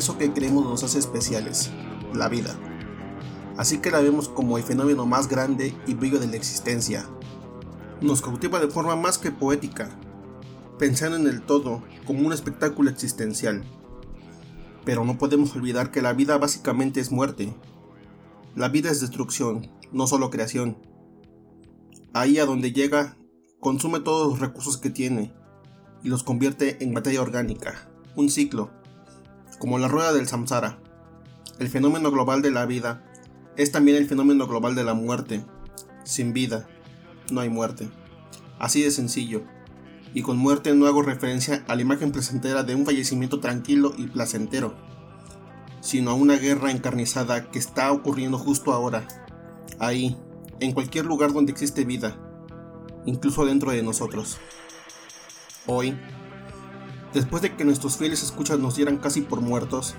eso que creemos nos hace especiales, la vida. Así que la vemos como el fenómeno más grande y bello de la existencia. Nos cautiva de forma más que poética, pensando en el todo como un espectáculo existencial. Pero no podemos olvidar que la vida básicamente es muerte. La vida es destrucción, no solo creación. Ahí a donde llega, consume todos los recursos que tiene y los convierte en materia orgánica, un ciclo, como la rueda del samsara. El fenómeno global de la vida es también el fenómeno global de la muerte. Sin vida, no hay muerte. Así de sencillo. Y con muerte no hago referencia a la imagen placentera de un fallecimiento tranquilo y placentero, sino a una guerra encarnizada que está ocurriendo justo ahora, ahí, en cualquier lugar donde existe vida, incluso dentro de nosotros. Hoy, después de que nuestros fieles escuchas nos dieran casi por muertos,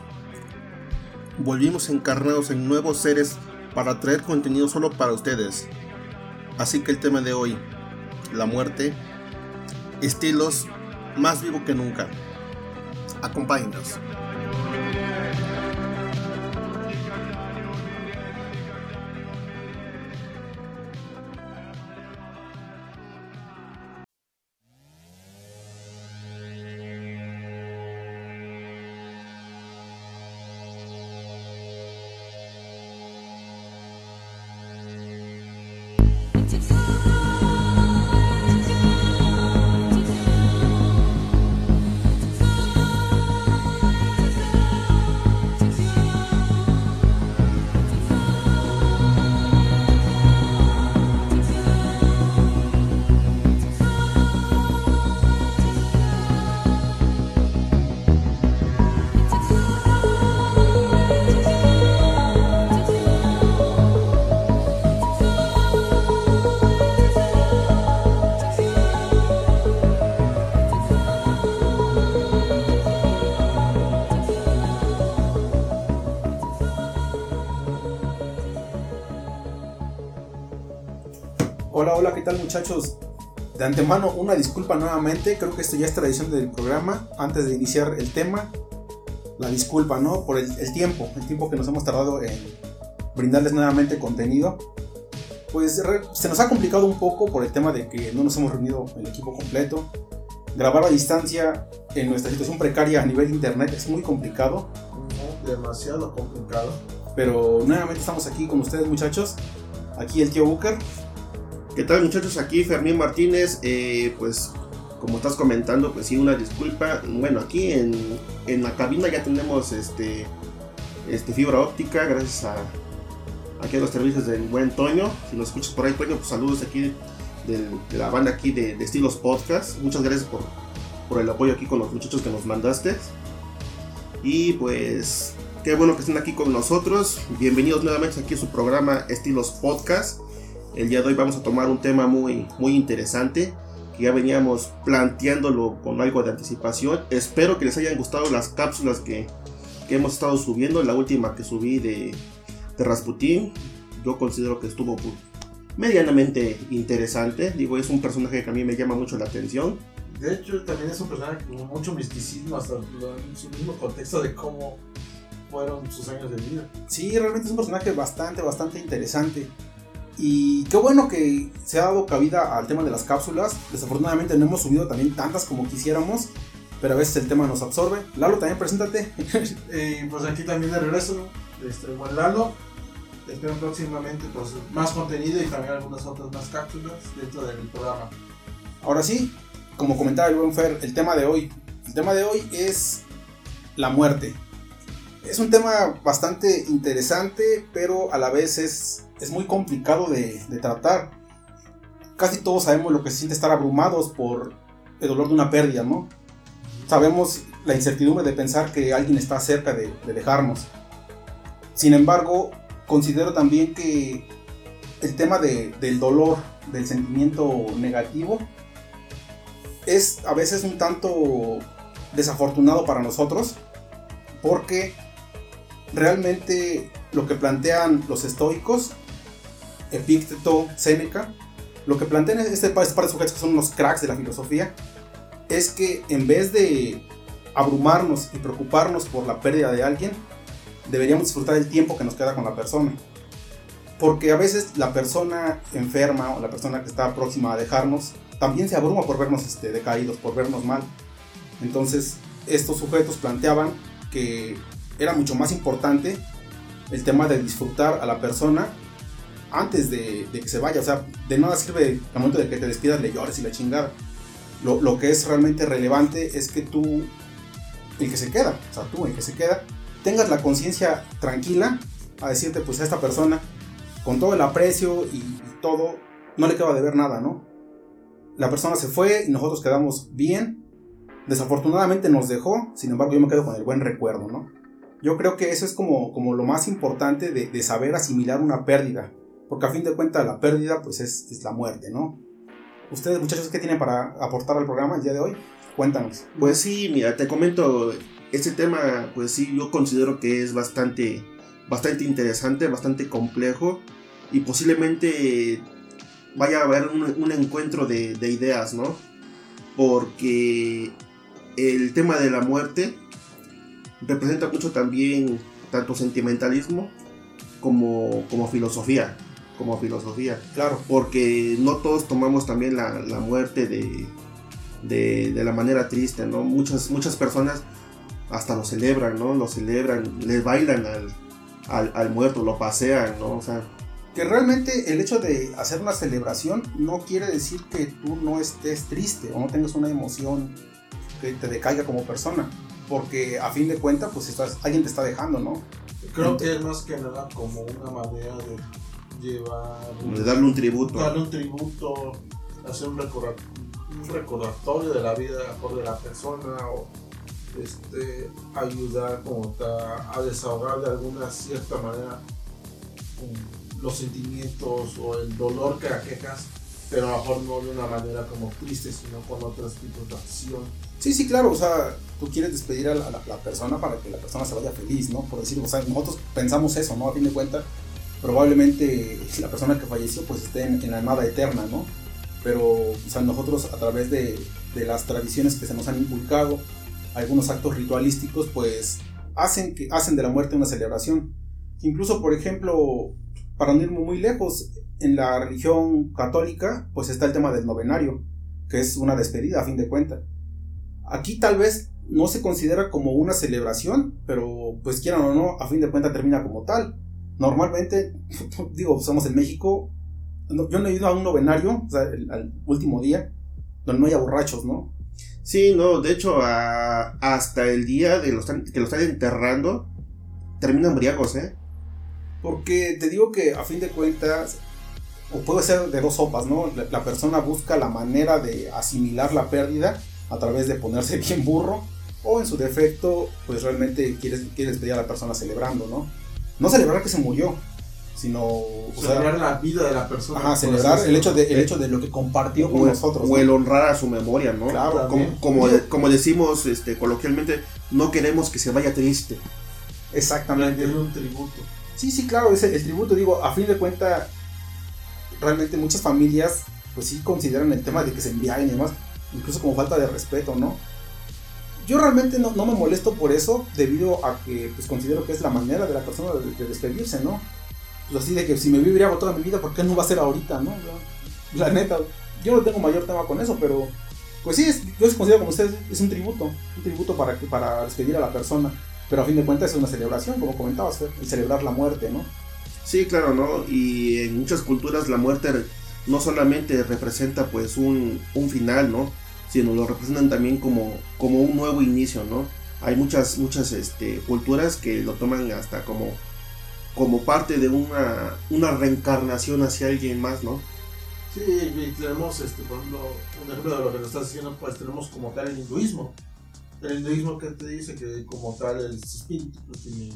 volvimos encarnados en nuevos seres para traer contenido solo para ustedes. Así que el tema de hoy, la muerte, estilos más vivo que nunca. Acompáñenos. Tal muchachos? De antemano, una disculpa nuevamente, creo que esto ya es tradición del programa, antes de iniciar el tema, la disculpa, ¿no? Por el, el tiempo, el tiempo que nos hemos tardado en brindarles nuevamente contenido. Pues se nos ha complicado un poco por el tema de que no nos hemos reunido el equipo completo. Grabar a distancia en nuestra situación precaria a nivel internet es muy complicado. demasiado complicado. Pero nuevamente estamos aquí con ustedes muchachos. Aquí el tío Booker. ¿Qué tal muchachos? Aquí Fermín Martínez, eh, pues como estás comentando, pues sí, una disculpa. Bueno, aquí en, en la cabina ya tenemos este, este fibra óptica, gracias a aquí a los servicios del buen Toño. Si nos escuchas por ahí, Toño, pues saludos aquí de, la banda aquí de, de, Estilos Podcast. Muchas gracias por, por el apoyo aquí con los muchachos que nos mandaste. Y pues, qué bueno que estén aquí con nosotros. Bienvenidos nuevamente aquí a su programa Estilos Podcast. El día de hoy vamos a tomar un tema muy, muy interesante que ya veníamos planteándolo con algo de anticipación. Espero que les hayan gustado las cápsulas que, que hemos estado subiendo. La última que subí de, de Rasputin, yo considero que estuvo medianamente interesante. Digo, es un personaje que a mí me llama mucho la atención. De hecho, también es un personaje con mucho misticismo, hasta en su mismo contexto de cómo fueron sus años de vida. Sí, realmente es un personaje bastante, bastante interesante. Y qué bueno que se ha dado cabida al tema de las cápsulas. Desafortunadamente no hemos subido también tantas como quisiéramos. Pero a veces el tema nos absorbe. Lalo, también preséntate. eh, pues aquí también de regreso, este, buen Lalo. Espero próximamente pues, más contenido y también algunas otras más cápsulas dentro del programa. Ahora sí, como comentaba el buen Fer, el tema de hoy. El tema de hoy es la muerte. Es un tema bastante interesante, pero a la vez es es muy complicado de, de, tratar. Casi todos sabemos lo que se siente estar abrumados por el dolor de una pérdida, ¿no? Sabemos la incertidumbre de pensar que alguien está cerca de, de dejarnos. Sin embargo, considero también que el tema de, del dolor, del sentimiento negativo, es a veces un tanto desafortunado para nosotros, porque realmente lo que plantean los estoicos Epicteto, Séneca, lo que plantean este par de sujetos que son unos cracks de la filosofía, es que en vez de abrumarnos y preocuparnos por la pérdida de alguien, deberíamos disfrutar el tiempo que nos queda con la persona. Porque a veces la persona enferma o la persona que está próxima a dejarnos también se abruma por vernos este, decaídos, por vernos mal. Entonces, estos sujetos planteaban que era mucho más importante el tema de disfrutar a la persona antes de, que se vaya. O sea, de nada sirve al momento de que te despidas le llores y la chingada. Lo, lo, que es realmente relevante es que tú, el que se queda, o sea, tú, el que se queda, tengas la conciencia tranquila a decirte, pues a esta persona, con todo el aprecio y, todo, no le queda de ver nada, ¿no? La persona se fue y nosotros quedamos bien. Desafortunadamente nos dejó, sin embargo yo me quedo con el buen recuerdo, ¿no? Yo creo que eso es como, como lo más importante de, saber asimilar una pérdida, porque a fin de cuentas la pérdida pues es, la muerte, ¿no? Ustedes muchachos, ¿qué tienen para aportar al programa el día de hoy? Cuéntanos. Pues sí, mira, te comento, este tema pues sí yo considero que es bastante bastante interesante, bastante complejo y posiblemente vaya a haber un, encuentro de, ideas, ¿no? Porque el tema de la muerte representa mucho también tanto sentimentalismo como, como filosofía. Como filosofía. Claro. Porque no todos tomamos también la, muerte de, de, la manera triste, ¿no? Muchas, muchas personas hasta lo celebran, ¿no? Lo celebran, les bailan al, al, muerto, lo pasean, ¿no? O sea, que realmente el hecho de hacer una celebración no quiere decir que tú no estés triste o no tengas una emoción que te decaiga como persona, porque a fin de cuentas, pues estás, alguien te está dejando, ¿no? Creo que es más que nada como una manera de llevar... De darle un tributo. Darle un tributo, hacer un, recordatorio de la vida de la persona o este, ayudar como a desahogar de alguna cierta manera los sentimientos o el dolor que aquejas, pero a lo mejor no de una manera como triste, sino con otros tipos de acción. Sí, sí, claro, o sea, tú quieres despedir a la, persona para que la persona se vaya feliz, ¿no? Por decir, o sea, nosotros pensamos eso, ¿no? A fin de cuentas, probablemente la persona que falleció pues esté en, en la nada eterna, ¿no? Pero, sea, nosotros a través de, de las tradiciones que se nos han inculcado, algunos actos ritualísticos, pues hacen, que, hacen de la muerte una celebración. Incluso, por ejemplo, para no ir muy lejos, en la religión católica, pues está el tema del novenario, que es una despedida a fin de cuentas. Aquí tal vez no se considera como una celebración, pero pues quieran o no, a fin de cuentas termina como tal. Normalmente, digo, somos en México, yo no he ido a un novenario, o sea, al último día, donde no haya borrachos, ¿no? Sí, no, de hecho, hasta el día de los, que lo están enterrando, terminan briagos, ¿eh? Porque te digo que a fin de cuentas, o puede ser de dos sopas, ¿no? La, persona busca la manera de asimilar la pérdida a través de ponerse bien burro, o en su defecto, pues realmente quieres, quieres despedir a la persona celebrando, ¿no? No celebrar que se murió, sino celebrar la vida de la persona. Ajá, celebrar el hecho, de, el hecho de lo que compartió con nosotros. O el honrar a su memoria, ¿no? Claro, como, como, decimos este, coloquialmente, no queremos que se vaya triste. Exactamente. Es un tributo. Sí, sí, claro, es el, tributo. Digo, a fin de cuentas, realmente muchas familias, pues sí consideran el tema de que se envíen y demás, incluso como falta de respeto, ¿no? Yo realmente no, no me molesto por eso, debido a que pues considero que es la manera de la persona de despedirse, ¿no? Pues así de que si me viviría toda mi vida, ¿por qué no va a ser ahorita, no? La neta, yo no tengo mayor tema con eso, pero pues sí, es, yo considero como ustedes, es un tributo, un tributo para, para despedir a la persona, pero a fin de cuentas es una celebración, como comentabas, el celebrar la muerte, ¿no? Sí, claro, ¿no? Y en muchas culturas la muerte no solamente representa pues un, un final, ¿no? Sino lo representan también como, como un nuevo inicio, ¿no? Hay muchas, muchas este, culturas que lo toman hasta como como parte de una, una reencarnación hacia alguien más, ¿no? Sí, tenemos, este, por ejemplo, un ejemplo de lo que nos estás diciendo, pues tenemos como tal el hinduismo. El hinduismo que te dice que como tal el espíritu pues, tiene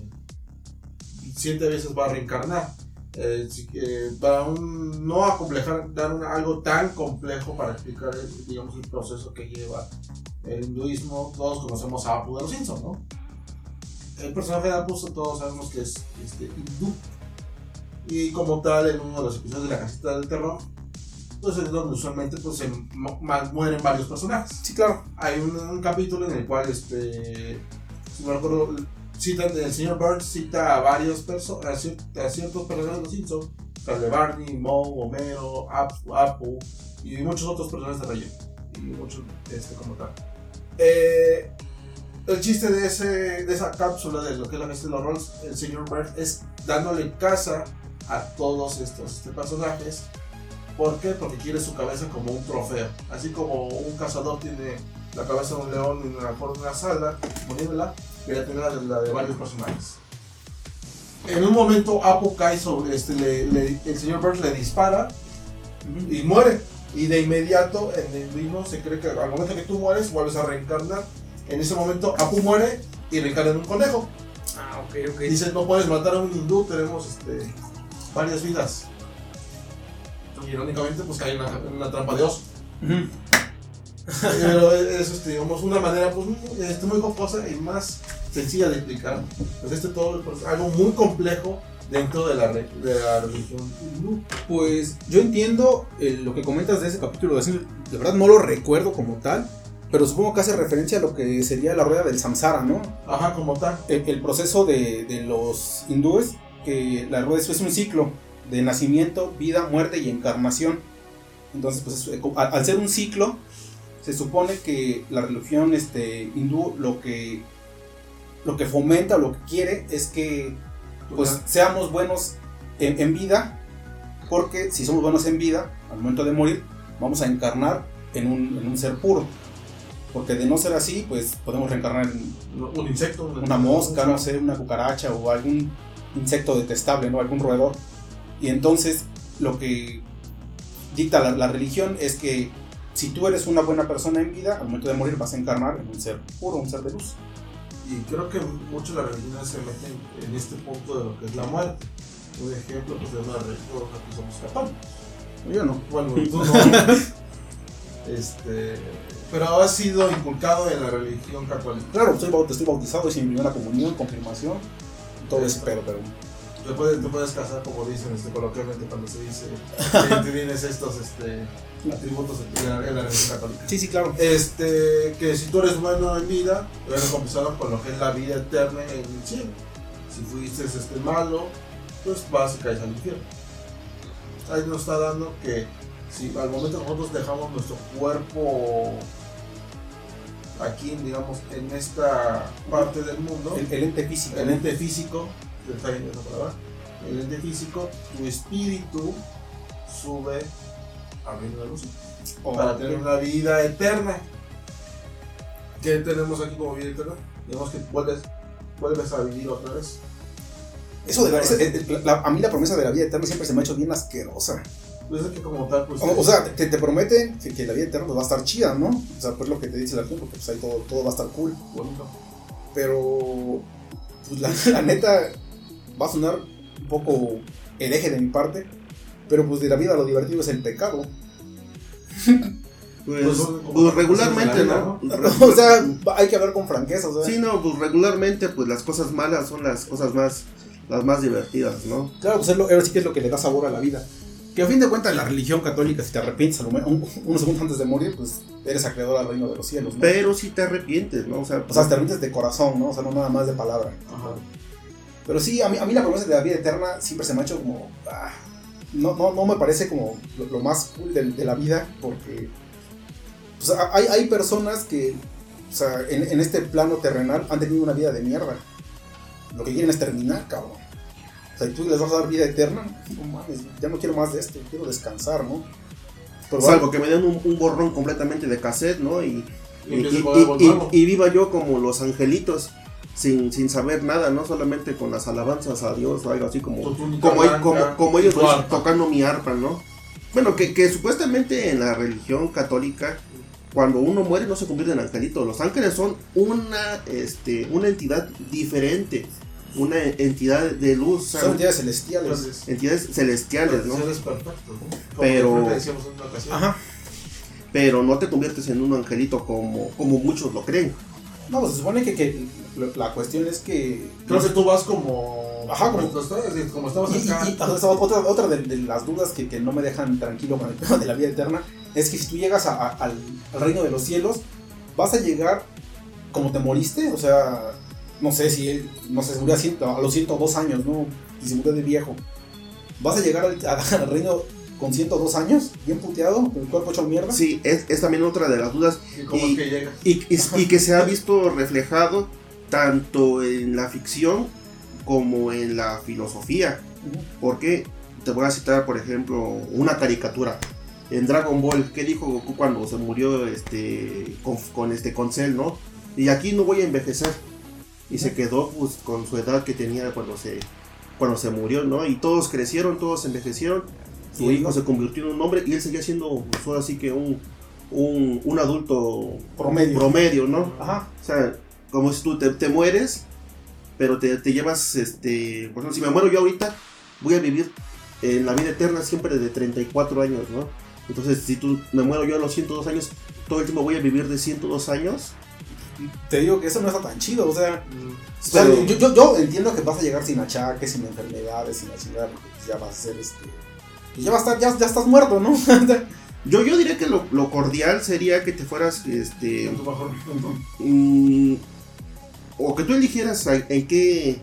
siete veces va a reencarnar. Eh, para un, no acomplejar, dar algo tan complejo para explicar, digamos, el proceso que lleva el hinduismo, todos conocemos a Apu de los Simpson, ¿no? el personaje de Apu todos sabemos que es este, hindú. Y como tal, en uno de los episodios de la casita del terror, pues es donde usualmente pues, se mueren varios personajes. Sí, claro. Hay un, un capítulo en el cual, este, si no recuerdo, citan, el señor Burns cita a varios personas, a, cier- a ciertos personajes de los Simpsons, sea, de Barney, Moe, Homero, Ap- Apu y muchos otros personajes de relleno. Y muchos, este, como tal. Eh, el chiste de, ese, de esa cápsula de lo que es la Bestia de los Rolls, el señor Burns, es dándole casa a todos estos este, personajes. ¿Por qué? Porque quiere su cabeza como un trofeo. Así como un cazador tiene la cabeza de un león en por una sala, poniéndola, tener la, de- la de varios personajes. En un momento Apu cae sobre este, le- le- el señor Burns le dispara y muere. Y de inmediato en el mismo se cree que al momento que tú mueres vuelves a reencarnar. En ese momento Apu muere y reencarna en un conejo. Ah, ok, ok. Dice, no puedes matar a un hindú, tenemos este, varias vidas. Y irónicamente, pues cae en una, en una trampa de oso. Pero es, este, digamos, una manera pues, muy, este, muy jocosa y más sencilla de explicar. Pues este todo es algo muy complejo dentro de la, de la religión hindú. Pues yo entiendo eh, lo que comentas de ese capítulo. así, De verdad no lo recuerdo como tal. Pero supongo que hace referencia a lo que sería la rueda del samsara, ¿no? Ajá, como tal. El, el proceso de, de los hindúes, que la rueda es un ciclo de nacimiento, vida, muerte y encarnación. Entonces, pues es- al, al ser un ciclo, se supone que la religión este, hindú lo que, lo que fomenta, lo que quiere es que pues seamos buenos en, en vida, porque si somos buenos en vida, al momento de morir, vamos a encarnar en un, en un ser puro. Porque de no ser así, pues podemos reencarnar en un insecto, una mosca, no sé, una cucaracha o algún insecto detestable, ¿no? Algún roedor. Y entonces lo que dicta la, la religión es que si tú eres una buena persona en vida, al momento de morir vas a encarnar en un ser puro, un ser de luz. Y creo que mucho las religiones se meten en este punto de lo que es la muerte. Un ejemplo, pues de una religión que somos católicos. Yo no. Bueno, tú no. este, pero ha sido inculcado en la religión católica. Claro, estoy, estoy bautizado, hice mi primera comunión, confirmación, todo ese pero, pero... Te puedes, te puedes casar, como dicen este, coloquialmente cuando se dice que tienes estos este, atributos en la, religión católica. Sí, sí, claro. Este, que si tú eres bueno en vida, vas recompensado con lo que es la vida eterna en el cielo. Si fuiste este, malo, pues vas y caes al infierno. Ahí nos está dando que si al momento nosotros dejamos nuestro cuerpo aquí, digamos, en esta parte del mundo, El, el ente físico. el ente físico, está bien esa palabra, el ente físico, tu espíritu sube a reino de luz O- para tener una vida eterna. ¿Qué tenemos aquí como vida eterna? Digamos que vuelves, vuelves a vivir otra vez. Eso de la, ese- el- la- a mí la promesa de la vida eterna siempre se me ha hecho bien asquerosa. Pues es que como tal, pues... O, o sea, te, te prometen que, que la vida eterna pues, va a estar chida, ¿no? O sea, pues lo que te dice la gente, porque pues ahí todo, todo va a estar cool. bonito. Pero, pues la, la neta, va a sonar un poco hereje de mi parte. Pero pues de la vida lo divertido es el pecado. Pues, Pues, pues regularmente, ¿no? o sea, hay que hablar con franqueza, o sea. Sí, no, pues regularmente pues las cosas malas son las cosas más las más divertidas, ¿no? Claro, pues es lo, ahora sí que es lo que le da sabor a la vida. Que a fin de cuentas la religión católica, si te arrepientes a lo me- un- unos segundos antes de morir, pues eres acreedor al reino de los cielos, ¿no? Pero si te arrepientes, ¿no? O sea, O sea, te arrepientes de corazón, ¿no? O sea, no nada más de palabra. Ajá. Pero sí, a mí, a mí la promesa de la vida eterna siempre se me ha hecho como... ah, no, no, no me parece como lo, lo más cool de, de la vida porque... Hay, hay personas que, o sea, en, en este plano terrenal han tenido una vida de mierda. Lo que quieren es terminar, cabrón. O sea, y tú les vas a dar vida eterna. No mames, ya no quiero más de esto, quiero descansar, ¿no? Pero salvo que me den un, un borrón completamente de cassette, ¿no? Y, y viva yo como los angelitos, sin, sin saber nada, ¿no? Solamente con las alabanzas a Dios o algo así como, como, blanca, como, como ellos tocando mi arpa, ¿no? Bueno, que, que supuestamente en la religión católica, cuando uno muere no se convierte en angelito. Los ángeles son una, este, una entidad diferente, una entidad de luz, son entidades celestiales. Entidades celestiales, ¿no? eres perfecto, ¿no? Como Pero- creo que decíamos en una ocasión. Ajá. Pero no te conviertes en un angelito como, como muchos lo creen. No, pues se supone que, la cuestión es que... Creo que tú vas como Ajá, como- como, estaba- como estabas y- acá. y, otra, otra de, de las dudas que, que no me dejan tranquilo con el tema de la vida eterna es que si tú llegas a- a- al, al reino de los cielos, vas a llegar como te moriste, o sea, no sé si él, no sé, se murió a, los 102 años, ¿no? Y se murió de viejo. ¿Vas a llegar al, al reino con 102 años, bien puteado, con el cuerpo hecho mierda? Sí, es, es también otra de las dudas y cómo y- es que llega. y, y- y que se ha visto reflejado tanto en la ficción como en la filosofía. Porque te voy a citar, por ejemplo, una caricatura. En Dragon Ball, ¿qué dijo Goku cuando se murió este, con, con este con Cell, no? Y aquí no voy a envejecer. Y se quedó pues, con su edad que tenía cuando se, cuando se murió, ¿no? Y todos crecieron, todos envejecieron. Su Sí. hijo se convirtió en un hombre y él seguía siendo, pues, ahora sí que un, un, un adulto Promedio. promedio, ¿no? Ajá. O sea, como si tú te, te mueres, pero te, te llevas, este, por ejemplo, si me muero yo ahorita, voy a vivir en la vida eterna siempre de 34 años, ¿no? Entonces, si tú me muero yo a los 102 años, todo el tiempo voy a vivir de 102 años. Te digo que eso no está tan chido, o sea, Mm, O sea, Pero- yo, yo, yo entiendo que vas a llegar sin achaques, sin enfermedades, sin la chingada, porque pues ya vas a ser este. pues ya vas a estar, ya, ya estás muerto, ¿no? Yo, yo diría que lo, lo cordial sería que te fueras, este, en tu mejor mm, o que tú eligieras en qué,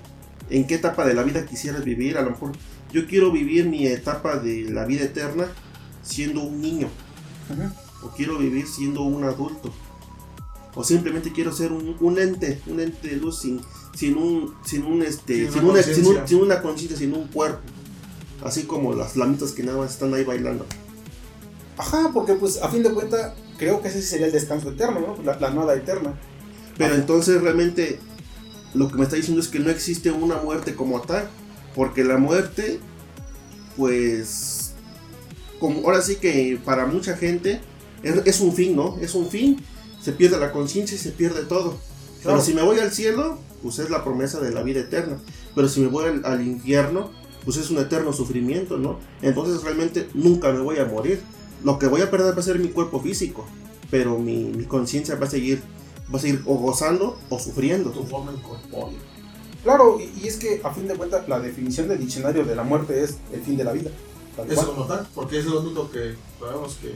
en qué etapa de la vida quisieras vivir. A lo mejor yo quiero vivir mi etapa de la vida eterna siendo un niño. o quiero vivir siendo un adulto o simplemente quiero ser un, un ente un ente de luz sin, sin un sin un este Sin sin, una sin, un- sin una conciencia sin un cuerpo así como las lamitas que nada más están ahí bailando Ajá, porque pues a fin de cuentas, creo que ese sería el descanso eterno, ¿no? La, la nada eterna. Pero entonces realmente lo que me está diciendo es que no existe una muerte como tal porque la muerte pues como ahora sí que para mucha gente es, es un fin no es un fin se pierde la conciencia y se pierde todo Claro. Pero si me voy al cielo, pues es la promesa de la vida eterna. Pero si me voy al, al infierno, pues es un eterno sufrimiento, ¿no? Entonces realmente nunca me voy a morir. Lo que voy a perder va a ser mi cuerpo físico, pero mi, mi conciencia va a seguir, va a seguir o gozando o sufriendo. Tu forma incorpórea. Claro, y, y es que a fin de cuentas, la definición del diccionario de la muerte es el fin de la vida. tal Eso como tal, porque es lo único que sabemos que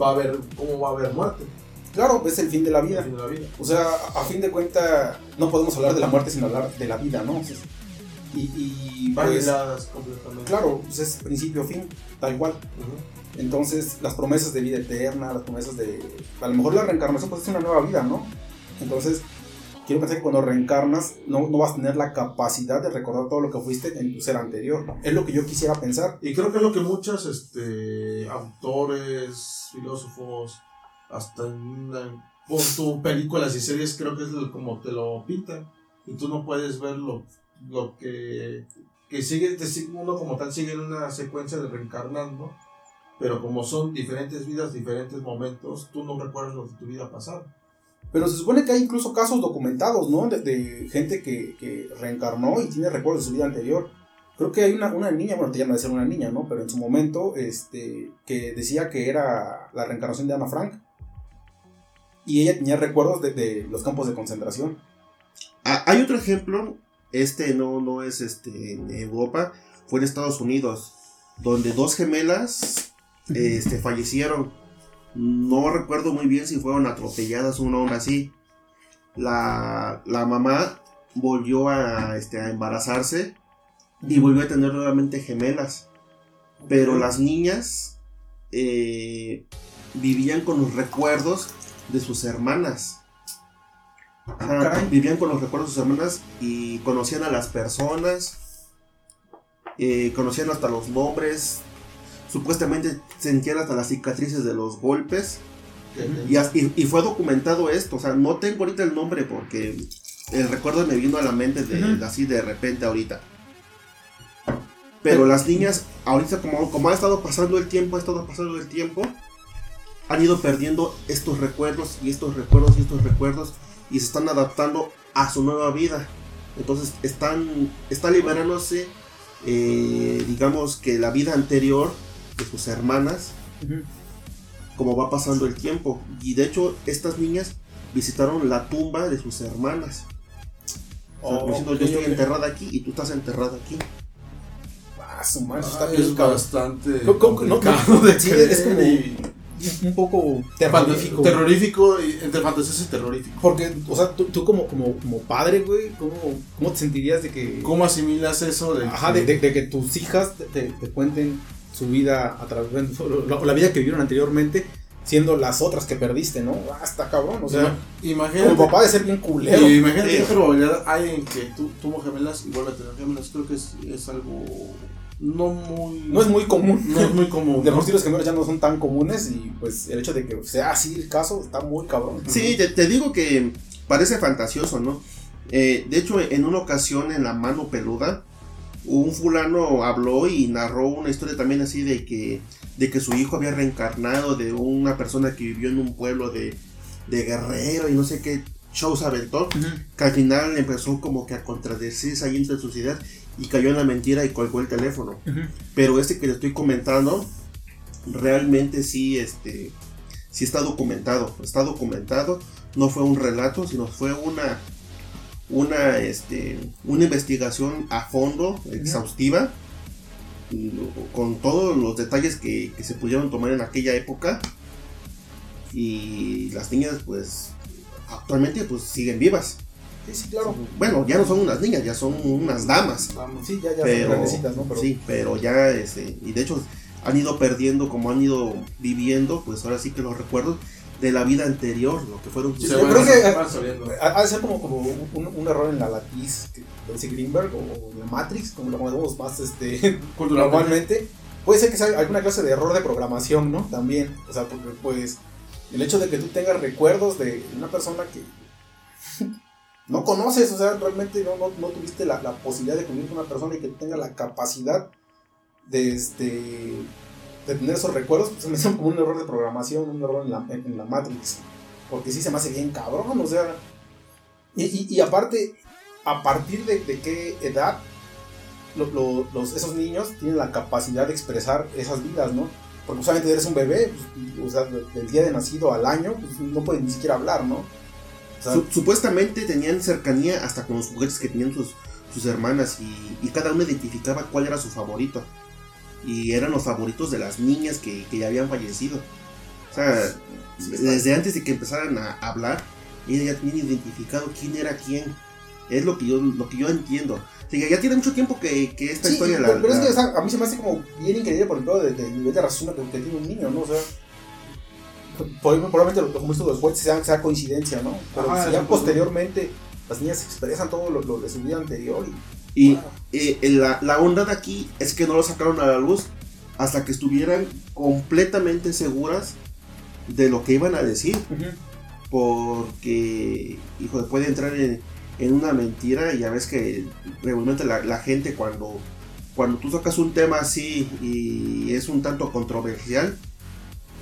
va a haber, cómo va a haber muerte. Claro, es el fin de la vida. fin de la vida. O sea, a, a fin de cuentas, no podemos hablar de la muerte sin hablar de la vida, ¿no? O sea, Y, y pues, completamente. claro, pues es principio, fin, tal cual. Ujú. Entonces, las promesas de vida eterna, las promesas de. A lo mejor la reencarnación pues, es una nueva vida, ¿no? Entonces, quiero pensar que cuando reencarnas, no, no vas a tener la capacidad de recordar todo lo que fuiste en tu ser anterior. Es lo que yo quisiera pensar. Y creo que es lo que muchos este, autores, filósofos, hasta en, pon tú, películas y series, creo que es como te lo pintan. Y tú no puedes ver lo, lo que, que sigue, te uno como tal sigue en una secuencia de reencarnando. Pero como son diferentes vidas, diferentes momentos, tú no recuerdas lo de tu vida pasada. Pero se supone que hay incluso casos documentados, ¿no? De, de gente que, que reencarnó y tiene recuerdos de su vida anterior. Creo que hay una, una niña, bueno, te llama de ser una niña, ¿no? Pero en su momento, este, que decía que era la reencarnación de Ana Frank. Y ella tenía recuerdos de, de los campos de concentración. Ah, hay otro ejemplo, este no, no es este, en Europa, fue en Estados Unidos, donde dos gemelas este, fallecieron. No recuerdo muy bien si fueron atropelladas o una onda así. La, la mamá volvió a, este, a embarazarse y volvió a tener nuevamente gemelas. Pero las niñas eh, vivían con los recuerdos de sus hermanas. Vivían con los recuerdos de sus hermanas y conocían a las personas, eh, conocían hasta los nombres, supuestamente sentían hasta las cicatrices de los golpes. Y, as- y- y fue documentado esto, o sea, no tengo ahorita el nombre porque el recuerdo me vino a la mente de, así de repente ahorita. Pero las niñas, ahorita como, como ha estado pasando el tiempo, ha estado pasando el tiempo, han ido perdiendo estos recuerdos y estos recuerdos y estos recuerdos y se están adaptando a su nueva vida. Entonces están, está liberándose, eh, digamos que la vida anterior de sus hermanas como va pasando el tiempo. Y de hecho, estas niñas visitaron la tumba de sus hermanas. O sea, Oh, diciendo, yo estoy enterrada aquí y tú estás enterrado aquí. Ah, su madre, Ah, está bien, es bastante ¿Cómo- cómo- no, complicado no, de sí, creer es como- y- Un poco terrorífico. terrorífico y entre fantasioso y terrorífico. Porque, o sea, tú, tú como, como, como padre, güey, ¿cómo, ¿cómo te sentirías de que... ¿Cómo asimilas eso de Ajá, que- de, de- de que tus hijas te, te- te cuenten su vida a través de la, la vida que vivieron anteriormente, siendo las otras que perdiste, ¿no? Ah, está cabrón, o sea, imagínate como papá de ser bien culero. y imagínate qué probabilidad hay en que tú tuvo gemelas y vuelve a tener gemelas. Creo que es, es algo no muy No es muy común. no es muy común. De por sí los gemelos ya no son tan comunes y pues el hecho de que sea así el caso está muy cabrón. Sí, te, te digo que parece fantasioso, ¿no? Eh, de hecho, en una ocasión en La Mano Peluda, un fulano habló y narró una historia también así de que, de que su hijo había reencarnado de una persona que vivió en un pueblo de, de guerrero y no sé qué show se aventó, Ujú. que al final empezó como que a contradecirse ahí entre sus ideas y cayó en la mentira y colgó el teléfono. Pero este que le estoy comentando, realmente sí, este, sí está documentado. Está documentado. No fue un relato, sino fue una, una, este, una investigación a fondo, exhaustiva, con todos los detalles que, que se pudieron tomar en aquella época. Y las niñas, pues, actualmente, pues, siguen vivas. Sí, sí, claro. Bueno, ya no son unas niñas, ya son unas damas. Sí, ya, ya son Pero, grandecitas, ¿no? Pero sí, pero ya, este, y de hecho han ido perdiendo, como han ido viviendo, pues ahora sí que los recuerdos de la vida anterior, lo que fueron sus Se yo creo que-. Ha de ser como, como un, un error en la latiz que lo dice Greenberg o en la Matrix, como lo conocemos más este, Culturalmente. normalmente. Puede ser que sea alguna clase de error de programación, ¿no? También. O sea, porque pues el hecho de que tú tengas recuerdos de una persona que no conoces, o sea, realmente no, no, no tuviste la, la posibilidad de convivir con una persona y que tenga la capacidad de este de tener esos recuerdos, pues se me hace como un error de programación, un error en la, en, la Matrix. Porque sí se me hace bien cabrón, o sea. Y, y, aparte, a partir de, de qué edad lo- lo- los, esos niños tienen la capacidad de expresar esas vidas, ¿no? Porque usualmente eres un bebé, pues, o sea, del día de nacido al año, pues no puedes ni siquiera hablar, ¿no? Supuestamente tenían cercanía hasta con los juguetes que tenían sus, sus hermanas y, y cada uno identificaba cuál era su favorito. Y eran los favoritos de las niñas que, que ya habían fallecido. O sea, Sí, desde antes de que empezaran a hablar, ellas ya tenían identificado quién era quién. Es lo que yo, lo que yo entiendo. O sea, ya, tiene mucho tiempo que, que esta Sí, historia pero, la- pero es la- que o sea, a mí se me hace como bien increíble por el pedo de- del nivel de razón que, que tiene un niño, ¿no? O sea, probablemente lo, como esto después sea, sea coincidencia, ¿no? Pero Ajá, si ya posteriormente las niñas expresan todo lo, lo de su vida anterior y, Y wow. eh, la, la onda de aquí es que no lo sacaron a la luz hasta que estuvieran completamente seguras de lo que iban a decir. Porque, hijo, puede entrar en, en una mentira y ya ves que regularmente la, la gente cuando, cuando tú sacas un tema así y es un tanto controversial,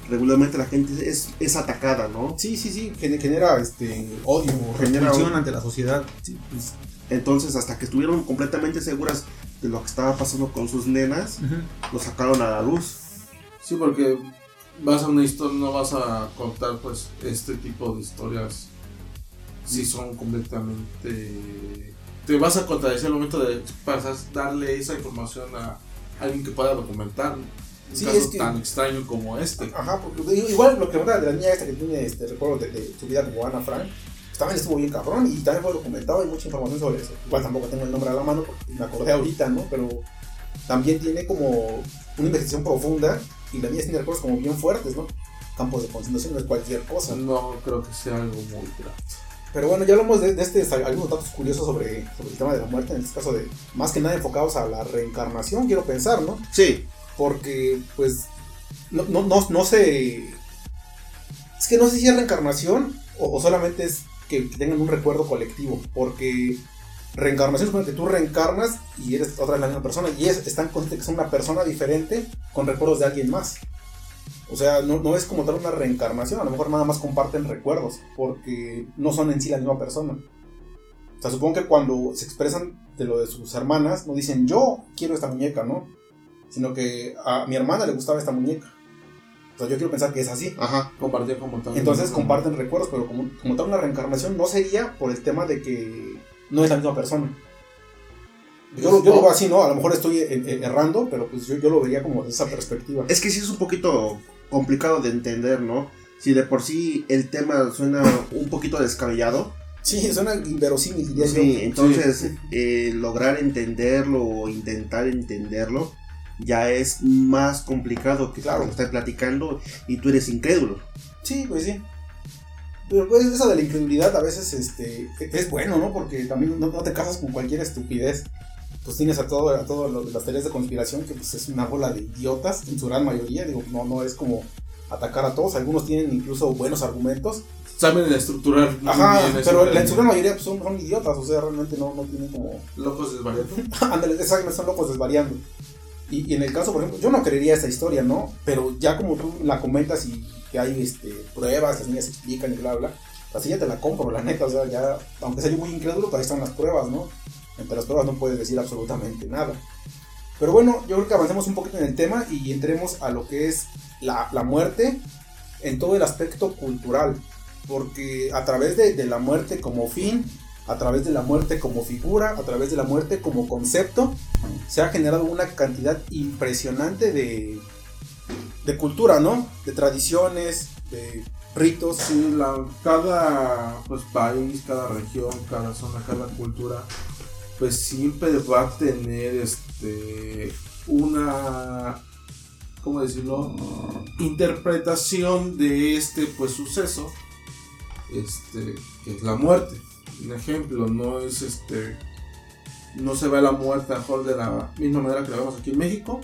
regularmente la gente es, es atacada, ¿no? Sí, sí, sí, gener- genera este odio, Genera ante la sociedad. Sí, pues, Entonces hasta que estuvieron completamente seguras de lo que estaba pasando con sus nenas, lo sacaron a la luz. Sí, porque vas a una historia, no vas a contar pues este tipo de historias si son completamente... Te vas a contradecir al momento de pasar, darle esa información a alguien que pueda documentar un Sí, caso es que- tan extraño como este. Ajá, porque igual lo que habla de la niña esta que tiene este recuerdo de, de su vida como Ana Frank, pues, también estuvo bien cabrón y también fue documentado, hay mucha información sobre eso. Igual tampoco tengo el nombre a la mano porque me acordé ahorita, ¿no? Pero también tiene como una investigación profunda y la niña tiene recuerdos como bien fuertes, ¿no? Campos de concentración no es cualquier cosa. No creo que sea algo muy grave. Pero bueno, ya hablamos de, de este, algunos datos curiosos sobre, sobre el tema de la muerte, en este caso de más que nada enfocados a la reencarnación, quiero pensar, ¿no? Sí, Porque, pues, no, no, no, no sé. Es que no sé si es reencarnación o, o solamente es que, tengan un recuerdo colectivo. Porque reencarnación es cuando tú reencarnas y eres otra vez la misma persona. Y es, están conscientes que son una persona diferente con recuerdos de alguien más. O sea, no, no es como tal una reencarnación. A lo mejor nada más comparten recuerdos. Porque no son en sí la misma persona. O sea, supongo que cuando se expresan de lo de sus hermanas, no dicen yo quiero esta muñeca, ¿no? sino que a mi hermana le gustaba esta muñeca. O sea, yo quiero pensar que es así. ajá. Compartir como tal. Entonces comparten recuerdos, pero como, como tal una reencarnación no sería por el tema de que no es la misma persona. Yo, lo- yo lo veo así, ¿no? A lo mejor estoy eh, eh, errando, pero pues yo, yo lo vería como de esa perspectiva. Es que sí es un poquito complicado de entender, ¿no? Si de por sí el tema suena un poquito descabellado, Sí, suena inverosímil, sí, entonces eh, lograr entenderlo o intentar entenderlo ya es más complicado que Claro. estar platicando y tú eres incrédulo. Sí, pues sí. Pero pues eso de la incredulidad a veces este, es bueno, ¿no? Porque también no, no te casas con cualquier estupidez. Pues tienes a todo, a todo lo de las teorías de conspiración que pues es una bola de idiotas, en su gran mayoría. Digo, no, no es como atacar a todos. Algunos tienen incluso buenos argumentos. Saben estructurar. Ajá, pero la, en su gran mayoría pues, son, son idiotas. O sea, realmente no, no tienen como... Locos desvariados. Ándale, exactamente, son locos desvariando. Y, en el caso, por ejemplo, yo no creería esa historia, ¿no? Pero ya como tú la comentas y que hay este, pruebas, las niñas explican y bla, bla, así ya te la compro, la neta, o sea, ya, aunque sea yo muy incrédulo, pero ahí están las pruebas, ¿no? Entre las pruebas no puedes decir absolutamente nada. Pero bueno, yo creo que avancemos un poquito en el tema y entremos a lo que es la, la muerte en todo el aspecto cultural. Porque a través de la muerte como fin, a través de la muerte como figura, a través de la muerte como concepto, se ha generado una cantidad impresionante de, de cultura, ¿no? De tradiciones, de ritos. Sí, la, cada pues, país, cada región, cada zona, cada cultura, pues siempre va a tener este una, ¿cómo decirlo? Interpretación de este pues suceso, este, que es la muerte. Un ejemplo, no es este, no se ve la muerte a mejor de la misma manera que la vemos aquí en México,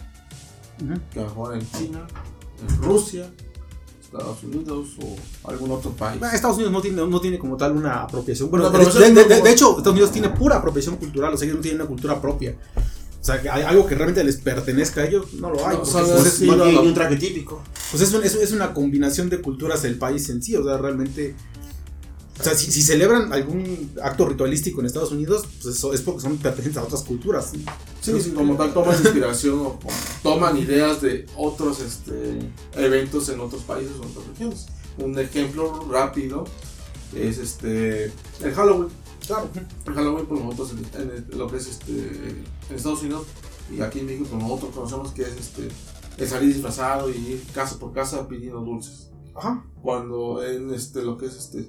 que a lo mejor en China, en Rusia, Estados Unidos o algún otro país. Bueno, Estados Unidos no tiene, no tiene como tal una apropiación. Bueno, Una de, de- de- de hecho, Estados Unidos tiene pura apropiación cultural, o sea, ellos no tienen una cultura propia. O sea, que hay algo que realmente les pertenezca a ellos, no lo hay. No, pues, es- no, bien no. un traje típico. pues es, un- es- es una combinación de culturas del país en sí, o sea, realmente... O sea, si, si celebran algún acto ritualístico en Estados Unidos, pues eso es porque son pertenecientes a otras culturas. Sí, sí, como tal toman inspiración o o toman ideas de otros este, eventos en otros países o en otras regiones. Un ejemplo rápido es este el Halloween. Claro. El Halloween por nosotros en, en lo que es este en Estados Unidos y aquí en México por nosotros conocemos que es este el salir disfrazado y ir casa por casa pidiendo dulces. Ajá. Cuando en este lo que es este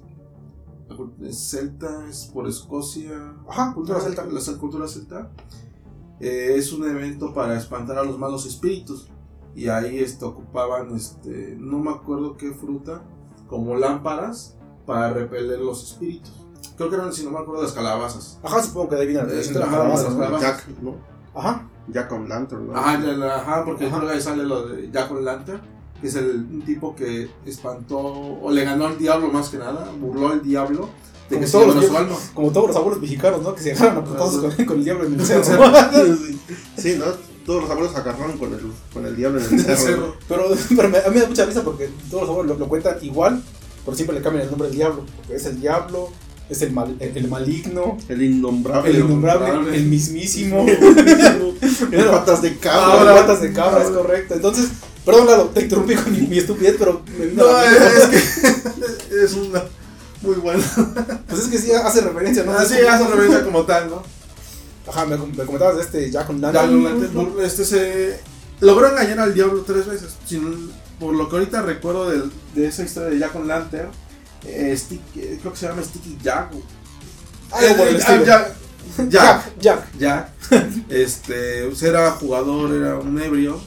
es celta es por Escocia Ajá, cultura celta. la cultura celta eh, es un evento para espantar a los malos espíritus y ahí este, ocupaban este no me acuerdo qué fruta como lámparas para repeler los espíritus creo que eran si no me acuerdo las calabazas Ajá, supongo que adivina. Eh, las ¿no? calabazas. Jack, ¿no? Ajá. Jack con Lantern, ¿no? ajá, ya la- ajá, porque Ajá. ahí sale lo de Jack O'Lantern que es el, un tipo que espantó o le ganó al diablo más que nada burló al diablo de Como que se todos los su alma Como todos los abuelos mexicanos, ¿no? Que se agarran a putazos con, con el diablo en el cerro. Sí, ¿no? Todos los abuelos agarraron con el, con el diablo en el cerro. cerro. ¿no? Pero, pero me- a mí me da mucha risa porque todos los abuelos lo, lo cuentan igual, pero siempre le cambian el nombre del diablo. Porque es el diablo, es el, mal- el, el maligno, El innombrable. el innombrable, innombrable. el mismísimo. El patas de cabra. Ahora patas de cabra, es correcto. Entonces, perdón, Lalo, te interrumpí con mi, mi estupidez, pero. me vino no la es que es una muy buena Pues es que sí hace referencia, ¿no? Así hace referencia como tal, ¿no? Ajá, me, me comentabas de este Jack on Lantern. este se logró engañar al diablo tres veces. Sin- por lo que ahorita recuerdo de, esa historia de Jack on Lantern, eh, Stick- eh, creo que se llama Sticky Jack. El estilo. Jack, Jack, Jack, Jack. Jack. Este, pues era jugador, era un ebrio.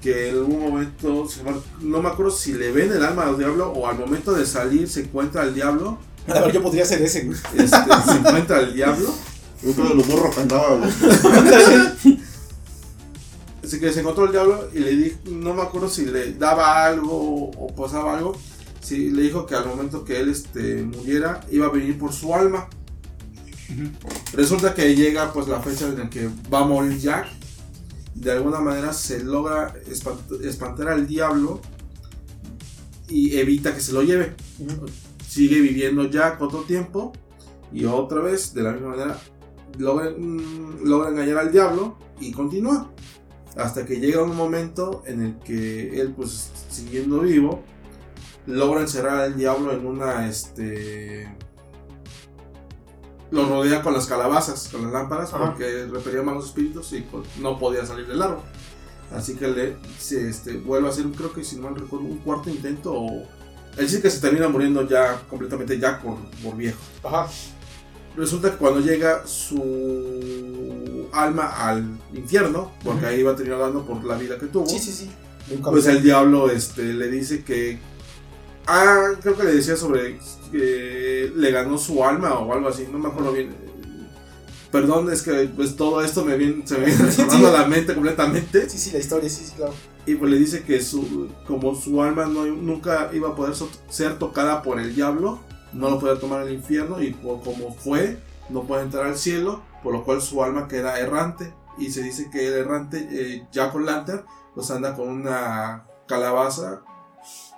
Que en algún momento, no me- no me acuerdo si le ven el alma al diablo o al momento de salir se encuentra al diablo. A ver, yo podría ser ese, güey. Este, se encuentra al diablo. Uno de los burros que andaba. ¿no? Así que se encontró el diablo y le dijo, no me acuerdo si le daba algo o pasaba algo, si le dijo que al momento que él este, muriera iba a venir por su alma. Resulta que llega pues la fecha en la que va a morir Jack. De alguna manera se logra espant- espantar al diablo y evita que se lo lleve. Sigue viviendo Jack otro tiempo y otra vez de la misma manera logra, logra engañar al diablo y continúa. Hasta que llega un momento en el que él, pues siguiendo vivo, logra encerrar al diablo en una, este... lo rodea con las calabazas, con las lámparas, Ajá. porque repelía malos espíritus y pues, no podía salir del árbol. Así que le se, este, vuelve a hacer, creo que si no mal recuerdo, un cuarto intento o... Él sí que se termina muriendo ya completamente, ya por, por viejo. Ajá. Resulta que cuando llega su alma al infierno, porque Ujú. ahí va a terminar dando por la vida que tuvo, Sí, sí, sí. Pues el diablo este, le dice que... Ah, creo que le decía sobre que le ganó su alma o algo así, no me acuerdo bien. Perdón, es que pues todo esto me viene, se me viene retornando a la mente completamente. Sí, sí, la historia, sí, sí, claro. Y pues le dice que su, como su alma no, nunca iba a poder so- ser tocada por el diablo, no lo podía tomar el infierno y por como fue, no puede entrar al cielo, por lo cual su alma queda errante. Y se dice que el errante, eh, Jack O'Lantern, pues anda con una calabaza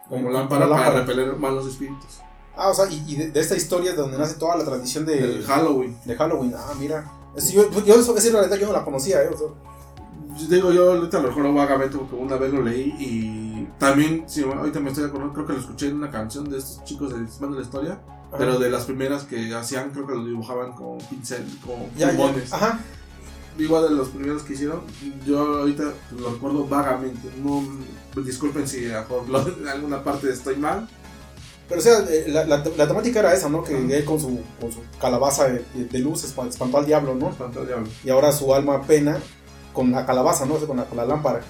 como lámpara con para lámpara. repeler malos espíritus. Ah, o sea, y, y de, de esta historia es de donde nace toda la tradición de, El Halloween. de Halloween. Ah, mira. Es- yo, yo esa realidad yo no la conocía, ¿eh? O sea, Yo Digo, yo ahorita lo recuerdo vagamente porque una vez lo leí y también, si ahorita me estoy acordando, creo que lo escuché en una canción de estos chicos de Dismando la Historia, pero de las primeras que hacían, creo que lo dibujaban con pincel, con plumones. Ajá. Igual de los primeros que hicieron, yo ahorita lo recuerdo vagamente. No, disculpen si a lo- en alguna parte estoy mal. Pero o sea, eh, la, la, la temática era esa, ¿no? Que Ajá. él con su, con su calabaza de, de luz espan- espantó al diablo, ¿no? Espanto al diablo. Y ahora su alma pena con la calabaza, ¿no? O sea, con la, con la lámpara.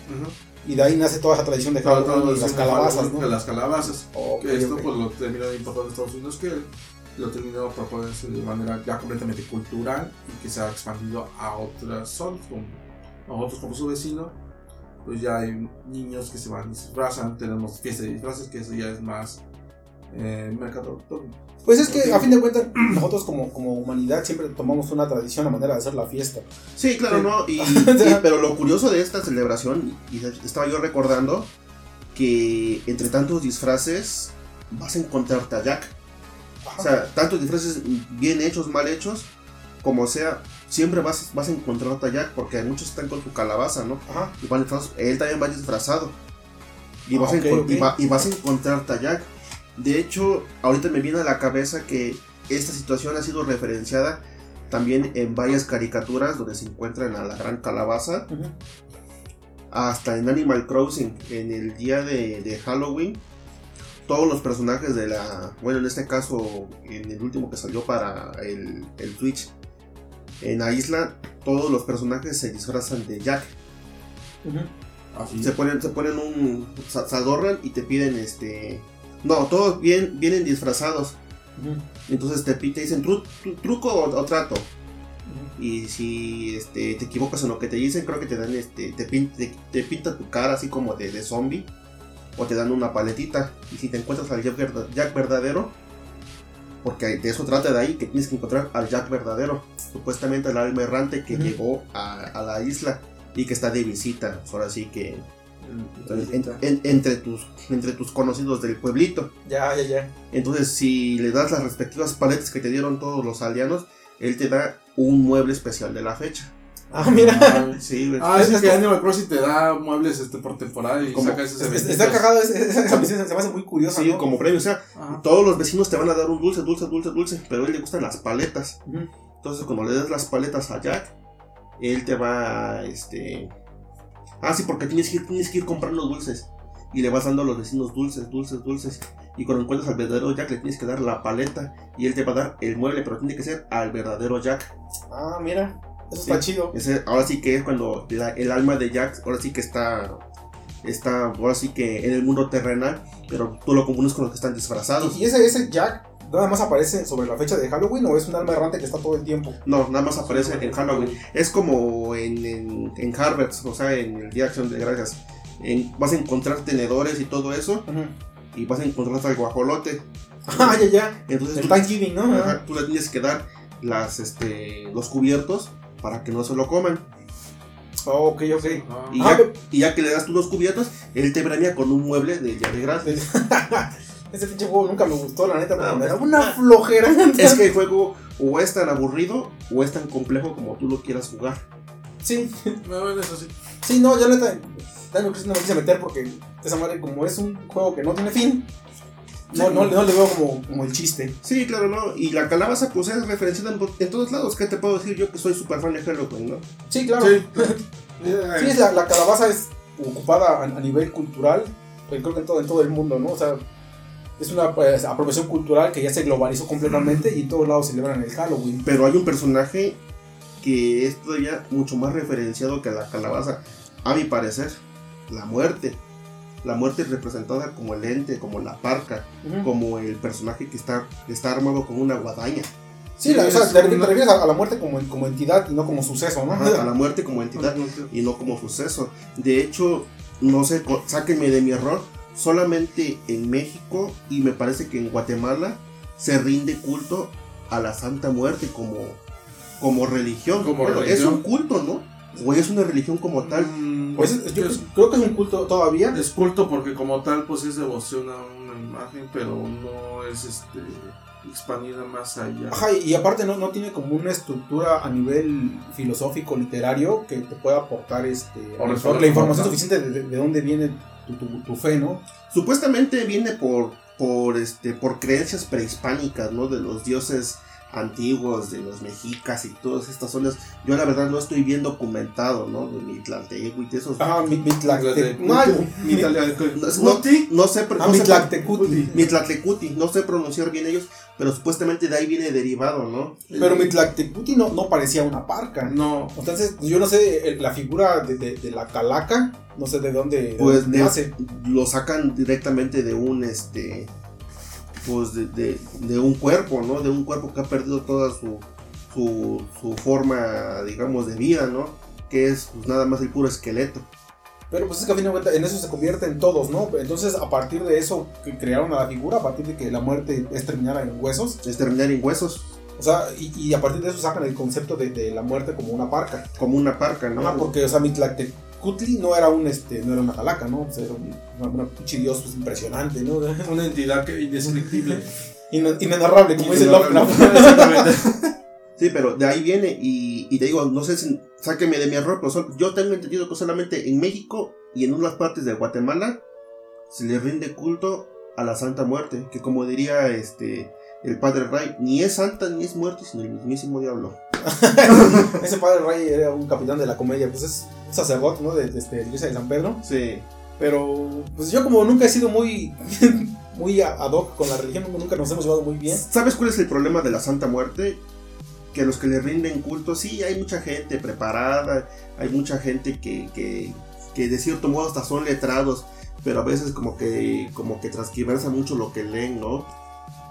Y de ahí nace toda esa tradición de todo y las calabazas, ¿no? de las calabazas. Que esto pues lo terminó importando en Estados Unidos que lo terminó proponerse de manera ya completamente cultural y que se ha expandido a otras zonas, como, a otros como su vecino. Pues ya hay niños que se van disfrazan, tenemos fiesta de disfraces, que eso ya es más eh, mercadotecnia. Pues es que a fin de cuentas, nosotros como, como humanidad siempre tomamos una tradición, la manera de hacer la fiesta. Sí, claro, Sí. ¿no? Y, y- pero lo curioso de esta celebración, y estaba yo recordando, que entre tantos disfraces vas a encontrarte a Jack. O sea, tantos disfraces bien hechos, mal hechos, como sea, siempre vas, vas a encontrarte a Jack, porque muchos están con su calabaza, ¿no? Ajá. Y van disfrazados, él también va disfrazado. Y, Ah, vas, a ok, encon- ok. y va- y vas a encontrarte a Jack. De hecho, ahorita me viene a la cabeza que esta situación ha sido referenciada también en varias caricaturas donde se encuentran a la gran calabaza. Hasta en Animal Crossing, en el día de, de Halloween. Todos los personajes de la. Bueno, en este caso, en el último que salió para el, el Twitch. En la isla, todos los personajes se disfrazan de Jack. Así. Se ponen, se ponen un. Se, se adornan y te piden este. No, todos bien, vienen disfrazados. Entonces te, te dicen "Tru- tru- truco o, o trato. Y si este, te equivocas en lo que te dicen, creo que te dan este. Te, pin- te, te pinta tu cara así como de, de zombie. O te dan una paletita. Y si te encuentras al Jack, verda- Jack verdadero. Porque de eso trata de ahí, que tienes que encontrar al Jack verdadero. Supuestamente el alma errante que llegó a, a la isla y que está de visita. Ahora sí que en- en- entre, tus, entre tus conocidos del pueblito. Ya, ya, ya. Entonces, si le das las respectivas paletas que te dieron todos los aldeanos, él te da un mueble especial de la fecha. Ah, mira. Ah, Sí. Ah, es, Es que como- Animal Crossing te da muebles este, por temporada y Como- sacas ese Es- Está cagado, es- es- esa misión se me hace muy curiosa. Sí, ¿no? como premio. O sea, Ajá. todos los vecinos te van a dar un dulce, dulce, dulce, dulce, pero a él le gustan las paletas. Entonces, cuando le des las paletas a Jack, él te va a, este... Ah, sí, porque tienes que, ir, tienes que ir comprando dulces. Y le vas dando a los vecinos dulces, dulces, dulces. Y cuando encuentras al verdadero Jack, le tienes que dar la paleta. Y él te va a dar el mueble, pero tiene que ser al verdadero Jack. Ah, mira. Eso Sí. está chido. Ese, ahora sí que es cuando la- el alma de Jack, ahora sí que está, está, ahora sí que en el mundo terrenal, pero tú lo confundes con los que están disfrazados. ¿Y ese, ese Jack nada más aparece sobre la fecha de Halloween o es un alma errante que está todo el tiempo? No, nada más aparece en Halloween. Es como en, en, en Harvard, o sea, en el Día de Acción de Gracias. En- vas a encontrar tenedores y todo eso, y vas a encontrar al guajolote. Ah, ya, ya. Entonces El tú, Thanksgiving, ¿no? ajá, tú le tienes que dar las, este, los cubiertos para que no se lo coman. Oh, ok, ok. Ah. Y, Ah, ya, y ya que le das tú los cubiertos, él te premia con un mueble de Día de Gracias. Ese pinche juego nunca me gustó, la neta, porque No, me da es- una flojera. Es que el juego o es tan aburrido o es tan complejo como tú lo quieras jugar. Sí, No, bueno, eso sí. sí, no, yo neta, Daniel Crisis no me quise meter porque esa madre, como es un juego que no tiene fin, No, no, no le veo como, como el chiste. Sí, claro, ¿no? Y la calabaza, pues es referenciada en, en todos lados. ¿Qué te puedo decir yo que soy súper fan de Halloween, no? Sí, claro. Sí. La, la calabaza es ocupada a, a nivel cultural, pues, creo que en todo, en todo el mundo, ¿no? O sea, es una pues, apropiación cultural que ya se globalizó completamente y en todos lados celebran el Halloween. Pero hay un personaje que es todavía mucho más referenciado que la calabaza, a mi parecer, la muerte. La muerte es representada como el ente, como la parca, como el personaje que está, que está armado con una guadaña. Sí, la- o sea, te, te una- refieres a, a la muerte como, como entidad y no como suceso, ¿no? Ajá, a la muerte como entidad y no como suceso. De hecho, no sé, sáquenme de mi error, solamente en México y me parece que en Guatemala se rinde culto a la Santa Muerte como, como religión. Como Bueno, religión. Es un culto, ¿no? O es una religión como tal. Mm, Pues es- yo es, creo que es un culto todavía. es culto porque como tal pues es devoción a una imagen, pero no es este expandida más allá. Ajá, y aparte no, no tiene como una estructura a nivel filosófico, literario, que te pueda aportar este, O la información suficiente de- de dónde viene tu, fe, ¿no? Supuestamente viene por, por, este, por creencias prehispánicas, ¿no? De los dioses antiguos, de los mexicas y todas estas zonas. Yo la verdad no estoy bien documentado, ¿no? De Mitlantecutli y de esos. Ah, mi, mitlacte- Mi- no, No, sé, no. Mitlantecutli, no sé pronunciar bien ellos, pero supuestamente de ahí viene derivado, ¿no? Pero mitlactecutli no, no parecía una parca. No, Entonces, yo no sé, el- la figura de, de- de la calaca, no sé de dónde, de Pues dónde de- nace. Lo sacan directamente de un, este, pues de, de- de un cuerpo, ¿no? De un cuerpo que ha perdido toda su, su, su forma, digamos, de vida, ¿no? Que es pues, nada más el puro esqueleto. Pero pues es que a fin de cuentas en eso se convierten todos, ¿no? Entonces, a partir de eso que crearon a la figura, a partir de que la muerte es terminar en huesos, Es terminar en huesos, o sea, y, y a partir de eso sacan el concepto de, de la muerte como una parca. como una parca, ¿no? Ajá, porque, o sea, Mitlactecutli no era un, este, no era una calaca, ¿no? O sea, era un, una, una pinche dios pues, impresionante, ¿no? una entidad que indescriptible. Inenarrable, como dice. Sí, pero de ahí viene y, y te digo, no sé si, sáqueme de mi error, pero yo tengo entendido que solamente en México y en unas partes de Guatemala se le rinde culto a la Santa Muerte, que como diría este el padre Ray, ni es santa ni es muerte, sino el mismísimo diablo. Ese padre Ray era un capitán de la comedia, pues es un sacerdote, ¿no? De, de, este, de la iglesia de San Pedro. Sí, Pero, pues yo como nunca he sido muy, muy ad hoc con la religión, nunca nos hemos llevado muy bien. ¿Sabes cuál es el problema de la Santa Muerte? Que los que le rinden culto, sí, hay mucha gente preparada, hay mucha gente que, que, que de cierto modo hasta son letrados, pero a veces como que, como que transquiversa mucho lo que leen, ¿no?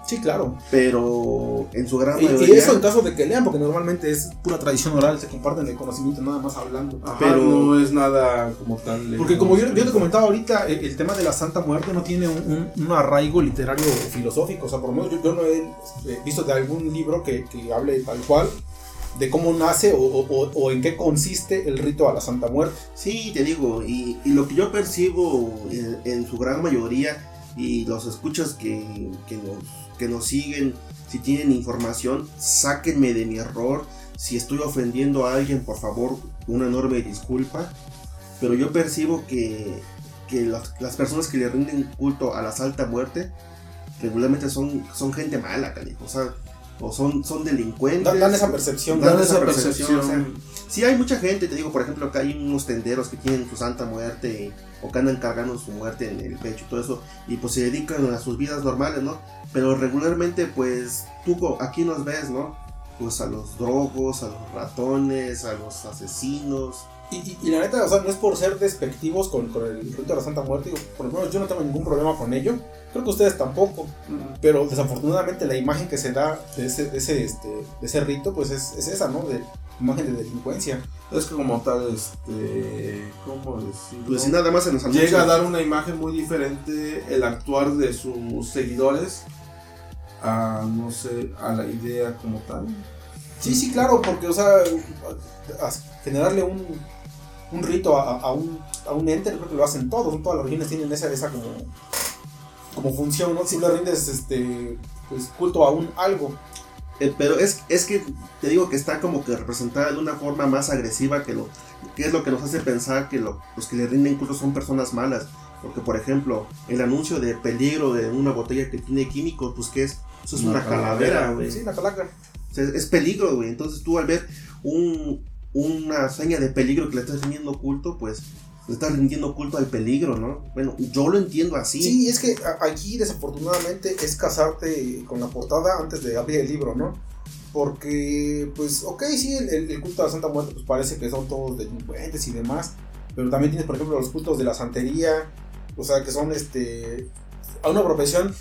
Sí, claro. Pero en su gran mayoría... y eso en caso de que lean, porque normalmente es pura tradición oral, se comparten el conocimiento nada más hablando. Ajá, Pero- no es nada como tal. Porque como yo, yo te comentaba ahorita, el, el tema de la Santa Muerte no tiene un, un- un arraigo literario o filosófico. O sea, por lo menos yo, yo no he eh, visto de algún libro que, que hable tal cual de cómo nace o, o- o- o en qué consiste el rito a la Santa Muerte. Sí, te digo, y, y lo que yo percibo en, en su gran mayoría, y los escuchas que, que, nos, que nos siguen, si tienen información, sáquenme de mi error. Si estoy ofendiendo a alguien, por favor, una enorme disculpa. Pero yo percibo que, que las, las personas que le rinden culto a la Santa Muerte regularmente son, son gente mala. O sea, o son, son delincuentes. Dan, esa percepción. Dan esa percepción. Sí, hay mucha gente, te digo, por ejemplo, acá hay unos tenderos que tienen su santa muerte o que andan cargando su muerte en el pecho y todo eso, y pues se dedican a sus vidas normales, ¿no? Pero regularmente, pues, tú aquí nos ves, ¿no? Pues a los drogos, a los ratones, a los asesinos. Y, y- y la neta, o sea, no es por ser despectivos con, con el rito de la Santa Muerte. digo, por lo menos yo no tengo ningún problema con ello. Creo que ustedes tampoco. Pero desafortunadamente la imagen que se da de ese, de ese, este, de ese rito, pues es, es esa, ¿no? De imagen de delincuencia. Es que como tal, este, ¿cómo decirlo? Pues si nada más se nos anuncia. Llega a dar una imagen muy diferente el actuar de sus seguidores a, no sé, a la idea como tal. Sí, sí, claro, porque, o sea, generarle un, un rito a, a un, a un ente, creo que lo hacen todos, todas las religiones tienen esa, esa como, como función, ¿no? Si le rindes este, pues, culto a un algo. Eh, pero es, es que te digo que está como que representada de una forma más agresiva que lo que es lo que nos hace pensar que lo- los que le rinden culto son personas malas. Porque, por ejemplo, el anuncio de peligro de una botella que tiene químicos, pues, ¿qué es? Eso es una, Una calavera, güey. Sí, la calaca. O sea, es peligro, güey. Entonces tú al ver un, una seña de peligro que le estás rindiendo culto, pues le estás rindiendo culto al peligro, ¿no? Bueno, yo lo entiendo así. Sí, es que aquí desafortunadamente es casarte con la portada antes de abrir el libro, ¿no? Porque, pues, ok, sí, el, culto a la Santa Muerte, pues parece que son todos delincuentes y demás, pero también tienes, por ejemplo, los cultos de la santería, o sea, que son, este, a una profesión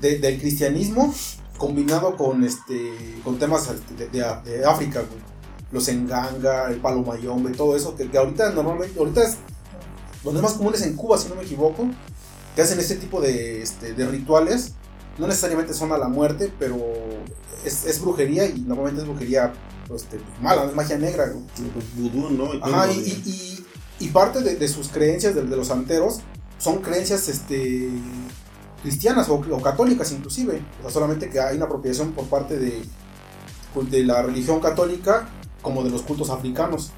de- del cristianismo combinado con, este, con temas de, de- de África, güey. Los enganga, el palo mayombe, todo eso, que, que ahorita normalmente, ahorita es, los más comunes en Cuba, si no me equivoco, que hacen este tipo de, este, de rituales, no necesariamente son a la muerte, pero es, es brujería y normalmente es brujería este, mala, es magia negra. Pues, vudú, ¿no? Y todo Ajá, lo y, de- y- y- y parte de, de sus creencias, de, de los santeros, son creencias este, cristianas o, o católicas inclusive. O sea, solamente que hay una apropiación por parte de, pues, de la religión católica como de los cultos africanos.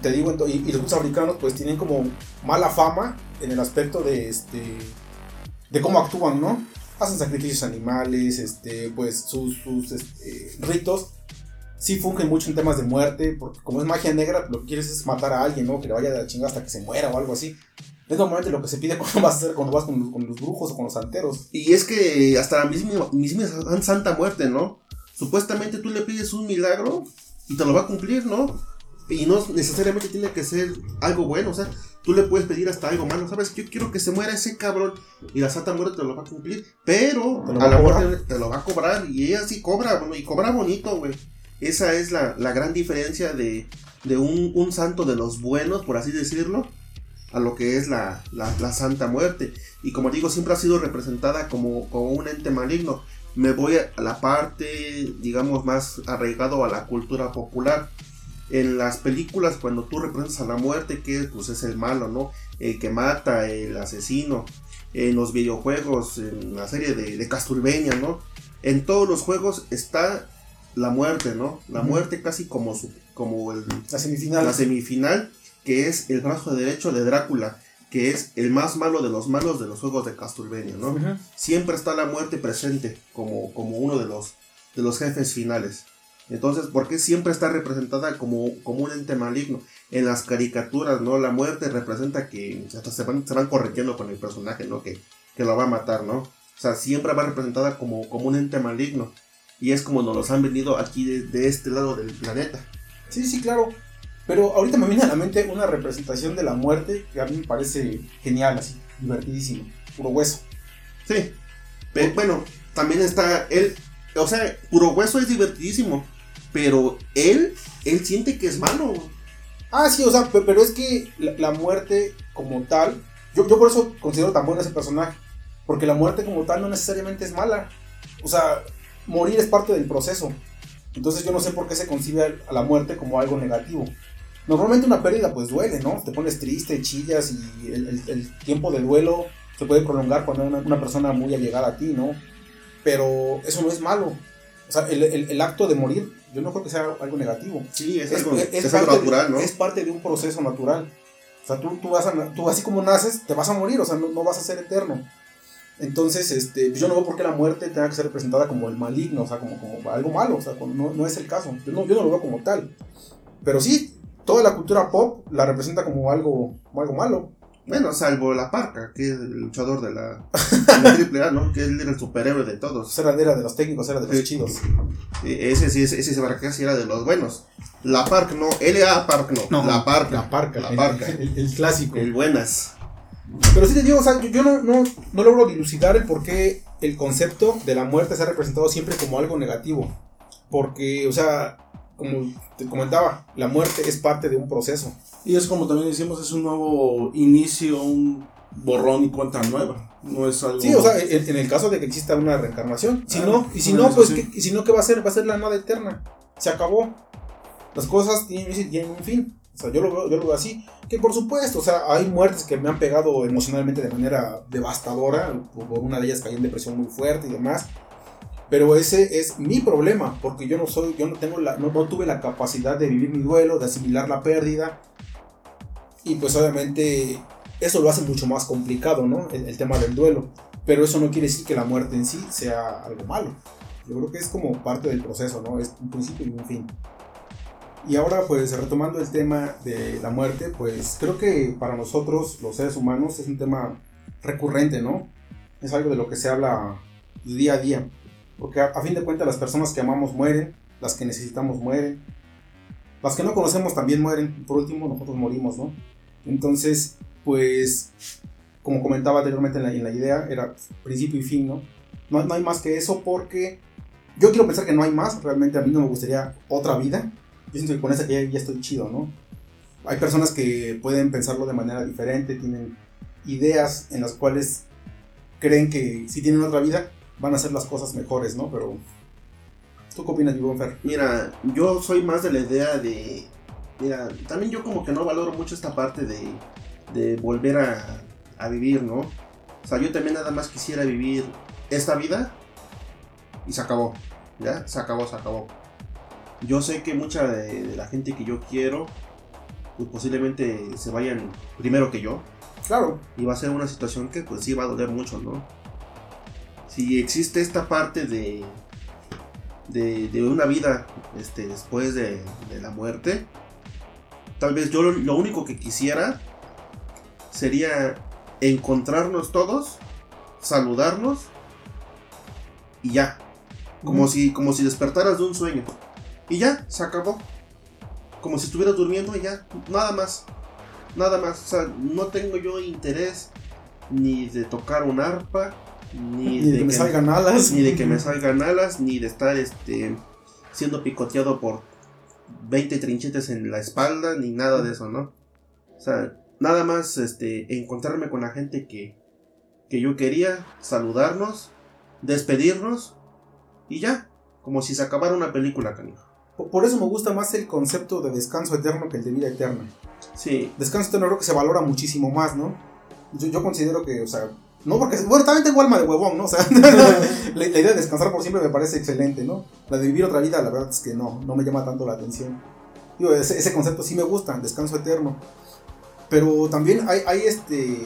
Te digo, y, los cultos africanos pues tienen como mala fama en el aspecto de, este, de cómo actúan, ¿no? Hacen sacrificios animales, este, pues sus, este, ritos sí fungen mucho en temas de muerte, porque como es magia negra, lo que quieres es matar a alguien, ¿no? Que le vaya de la chingada hasta que se muera o algo así. Es normalmente lo que se pide cuando vas a hacer, cuando vas con, los- con los brujos o con los santeros. Y es que hasta la misma, misma Santa Muerte, ¿no? Supuestamente tú le pides un milagro y te lo va a cumplir, ¿no? Y no necesariamente tiene que ser algo bueno, o sea, tú le puedes pedir hasta algo malo, ¿sabes? Yo quiero que se muera ese cabrón y la Santa Muerte te lo va a cumplir, pero a la muerte te lo va a cobrar y ella sí cobra, bueno, y cobra bonito, güey. Esa es la, la gran diferencia de, de un, un santo de los buenos, por así decirlo, a lo que es la, la, la Santa Muerte. Y como digo, siempre ha sido representada como, como un ente maligno. Me voy a la parte, digamos, más arraigado a la cultura popular. En las películas, cuando tú representas a la muerte, que pues es el malo, ¿no? El que mata, el asesino. En los videojuegos, en la serie de, de Castlevania, ¿no? En todos los juegos está la muerte, ¿no? La muerte casi como, su, como el, La semifinal. la semifinal, que es el brazo derecho de Drácula, que es el más malo de los malos de los juegos de Castlevania, ¿no? Siempre está la muerte presente como, como uno de los, de los jefes finales. Entonces, ¿por qué siempre está representada como, como un ente maligno? En las caricaturas, ¿no? La muerte representa que hasta se van, se van corrigiendo con el personaje, ¿no? Que, que lo va a matar, ¿no? O sea, siempre va representada como, como un ente maligno. Y es como nos los han venido aquí de, de este lado del planeta. Sí, sí, claro. Pero ahorita me viene a la mente una representación de la muerte que a mí me parece genial, así, divertidísimo. Puro hueso. Sí. Pe- bueno, también está él. O sea, puro hueso es divertidísimo. Pero él, él siente que es malo. Ah, sí, o sea, pe- pero es que la, la muerte como tal, yo, yo por eso considero tan bueno ese personaje, porque la muerte como tal no necesariamente es mala. O sea, morir es parte del proceso. Entonces yo no sé por qué se concibe a la muerte como algo negativo. Normalmente una pérdida pues duele, ¿no? Te pones triste, chillas y el, el- el tiempo de duelo se puede prolongar cuando hay una, una persona muy allegada a ti, ¿no? Pero eso no es malo. O sea, el, el- acto de morir, yo no creo que sea algo negativo Sí, es, es, algo, es- es es algo parte natural, ¿no? es parte de un proceso natural. O sea, tú, tú, vas a, tú así como naces, te vas a morir, o sea, no, no vas a ser eterno. Entonces, este, yo no veo por qué la muerte tenga que ser representada como el maligno, o sea, como, como algo malo, o sea, no, no es el caso. Yo no, yo no lo veo como tal. Pero sí, toda la cultura pop la representa como algo, como algo malo. Bueno, salvo la parca, que es el luchador de la, de la triple A, ¿no? Que él era el superhéroe de todos. Era, era de los técnicos, era de los Sí. chidos. Ese sí, ese, ese Barca sí era de los buenos. La Park no, LA Park no, la Parca. La parca, La el- parca. El, el clásico. El buenas. Pero sí te digo, o sea, yo, yo no, no, no logro dilucidar el por qué el concepto de la muerte se ha representado siempre como algo negativo. Porque, o sea, como te comentaba, la muerte es parte de un proceso. Y es como también decimos, es un nuevo inicio, un borrón y cuenta nueva. No es algo. Sí, o sea, en, en el caso de que exista una reencarnación. Si Ah, no, y si no, pues. ¿qué, y si no, ¿qué va a ser? Va a ser la nada eterna. Se acabó. Las cosas tienen, tienen un fin. O sea, yo lo, veo, yo lo veo así. Que por supuesto, o sea, hay muertes que me han pegado emocionalmente de manera devastadora. Por una de ellas caí en depresión muy fuerte y demás. Pero ese es mi problema, porque yo no soy, yo no tengo la, no, tuve la capacidad de vivir mi duelo, de asimilar la pérdida. Y pues obviamente eso lo hace mucho más complicado, ¿no? El tema del duelo. Pero eso no quiere decir que la muerte en sí sea algo malo. Yo creo que es como parte del proceso, ¿no? Es un principio y un fin. Y ahora, pues retomando el tema de la muerte, pues creo que para nosotros, los seres humanos, es un tema recurrente, ¿no? Es algo de lo que se habla día a día. Porque a, fin de cuentas las personas que amamos mueren, las que necesitamos mueren, las que no conocemos también mueren, por último nosotros morimos, ¿no? Entonces, pues, como comentaba anteriormente en la, en la idea, era principio y fin, ¿no? ¿no? No hay más que eso porque yo quiero pensar que no hay más, realmente a mí no me gustaría otra vida. Yo siento que con esa ya, ya estoy chido, ¿no? Hay personas que pueden pensarlo de manera diferente, tienen ideas en las cuales creen que si tienen otra vida van a hacer las cosas mejores, ¿no? Pero, ¿tú qué opinas, Fer? Mira, yo soy más de la idea de. Mira, también yo como que no valoro mucho esta parte de, de volver a, a vivir, ¿no? O sea, yo también nada más quisiera vivir esta vida y se acabó. ¿Ya? Se acabó, se acabó. Yo sé que mucha de, de la gente que yo quiero, pues posiblemente se vayan primero que yo. Claro, Y va a ser una situación que pues sí va a doler mucho, ¿no? Si existe esta parte de, de, de una vida este, después de, de la muerte, tal vez yo lo, lo único que quisiera sería encontrarnos todos, saludarnos y ya. Como, si, como si despertaras de un sueño. Y ya, se acabó. Como si estuvieras durmiendo y ya, nada más. Nada más. O sea, no tengo yo interés ni de tocar un arpa, ni, ni de que me salgan alas. ni de que me salgan alas, ni de estar este siendo picoteado por 20 trinchetes en la espalda, ni nada de eso, ¿no? O sea, nada más este encontrarme con la gente que, que yo quería, saludarnos, despedirnos y ya, como si se acabara una película, canijo. Por- Por eso me gusta más el concepto de descanso eterno que el de vida eterna. Sí, Descanso eterno creo que se valora muchísimo más, ¿no? Yo, yo considero que, o sea, no porque, bueno, también tengo alma de huevón, ¿no? O sea, la, idea de descansar por siempre me parece excelente, ¿no? La de vivir otra vida, la verdad es que no, no me llama tanto la atención. Digo, ese, concepto sí me gusta, descanso eterno. Pero también hay, hay este,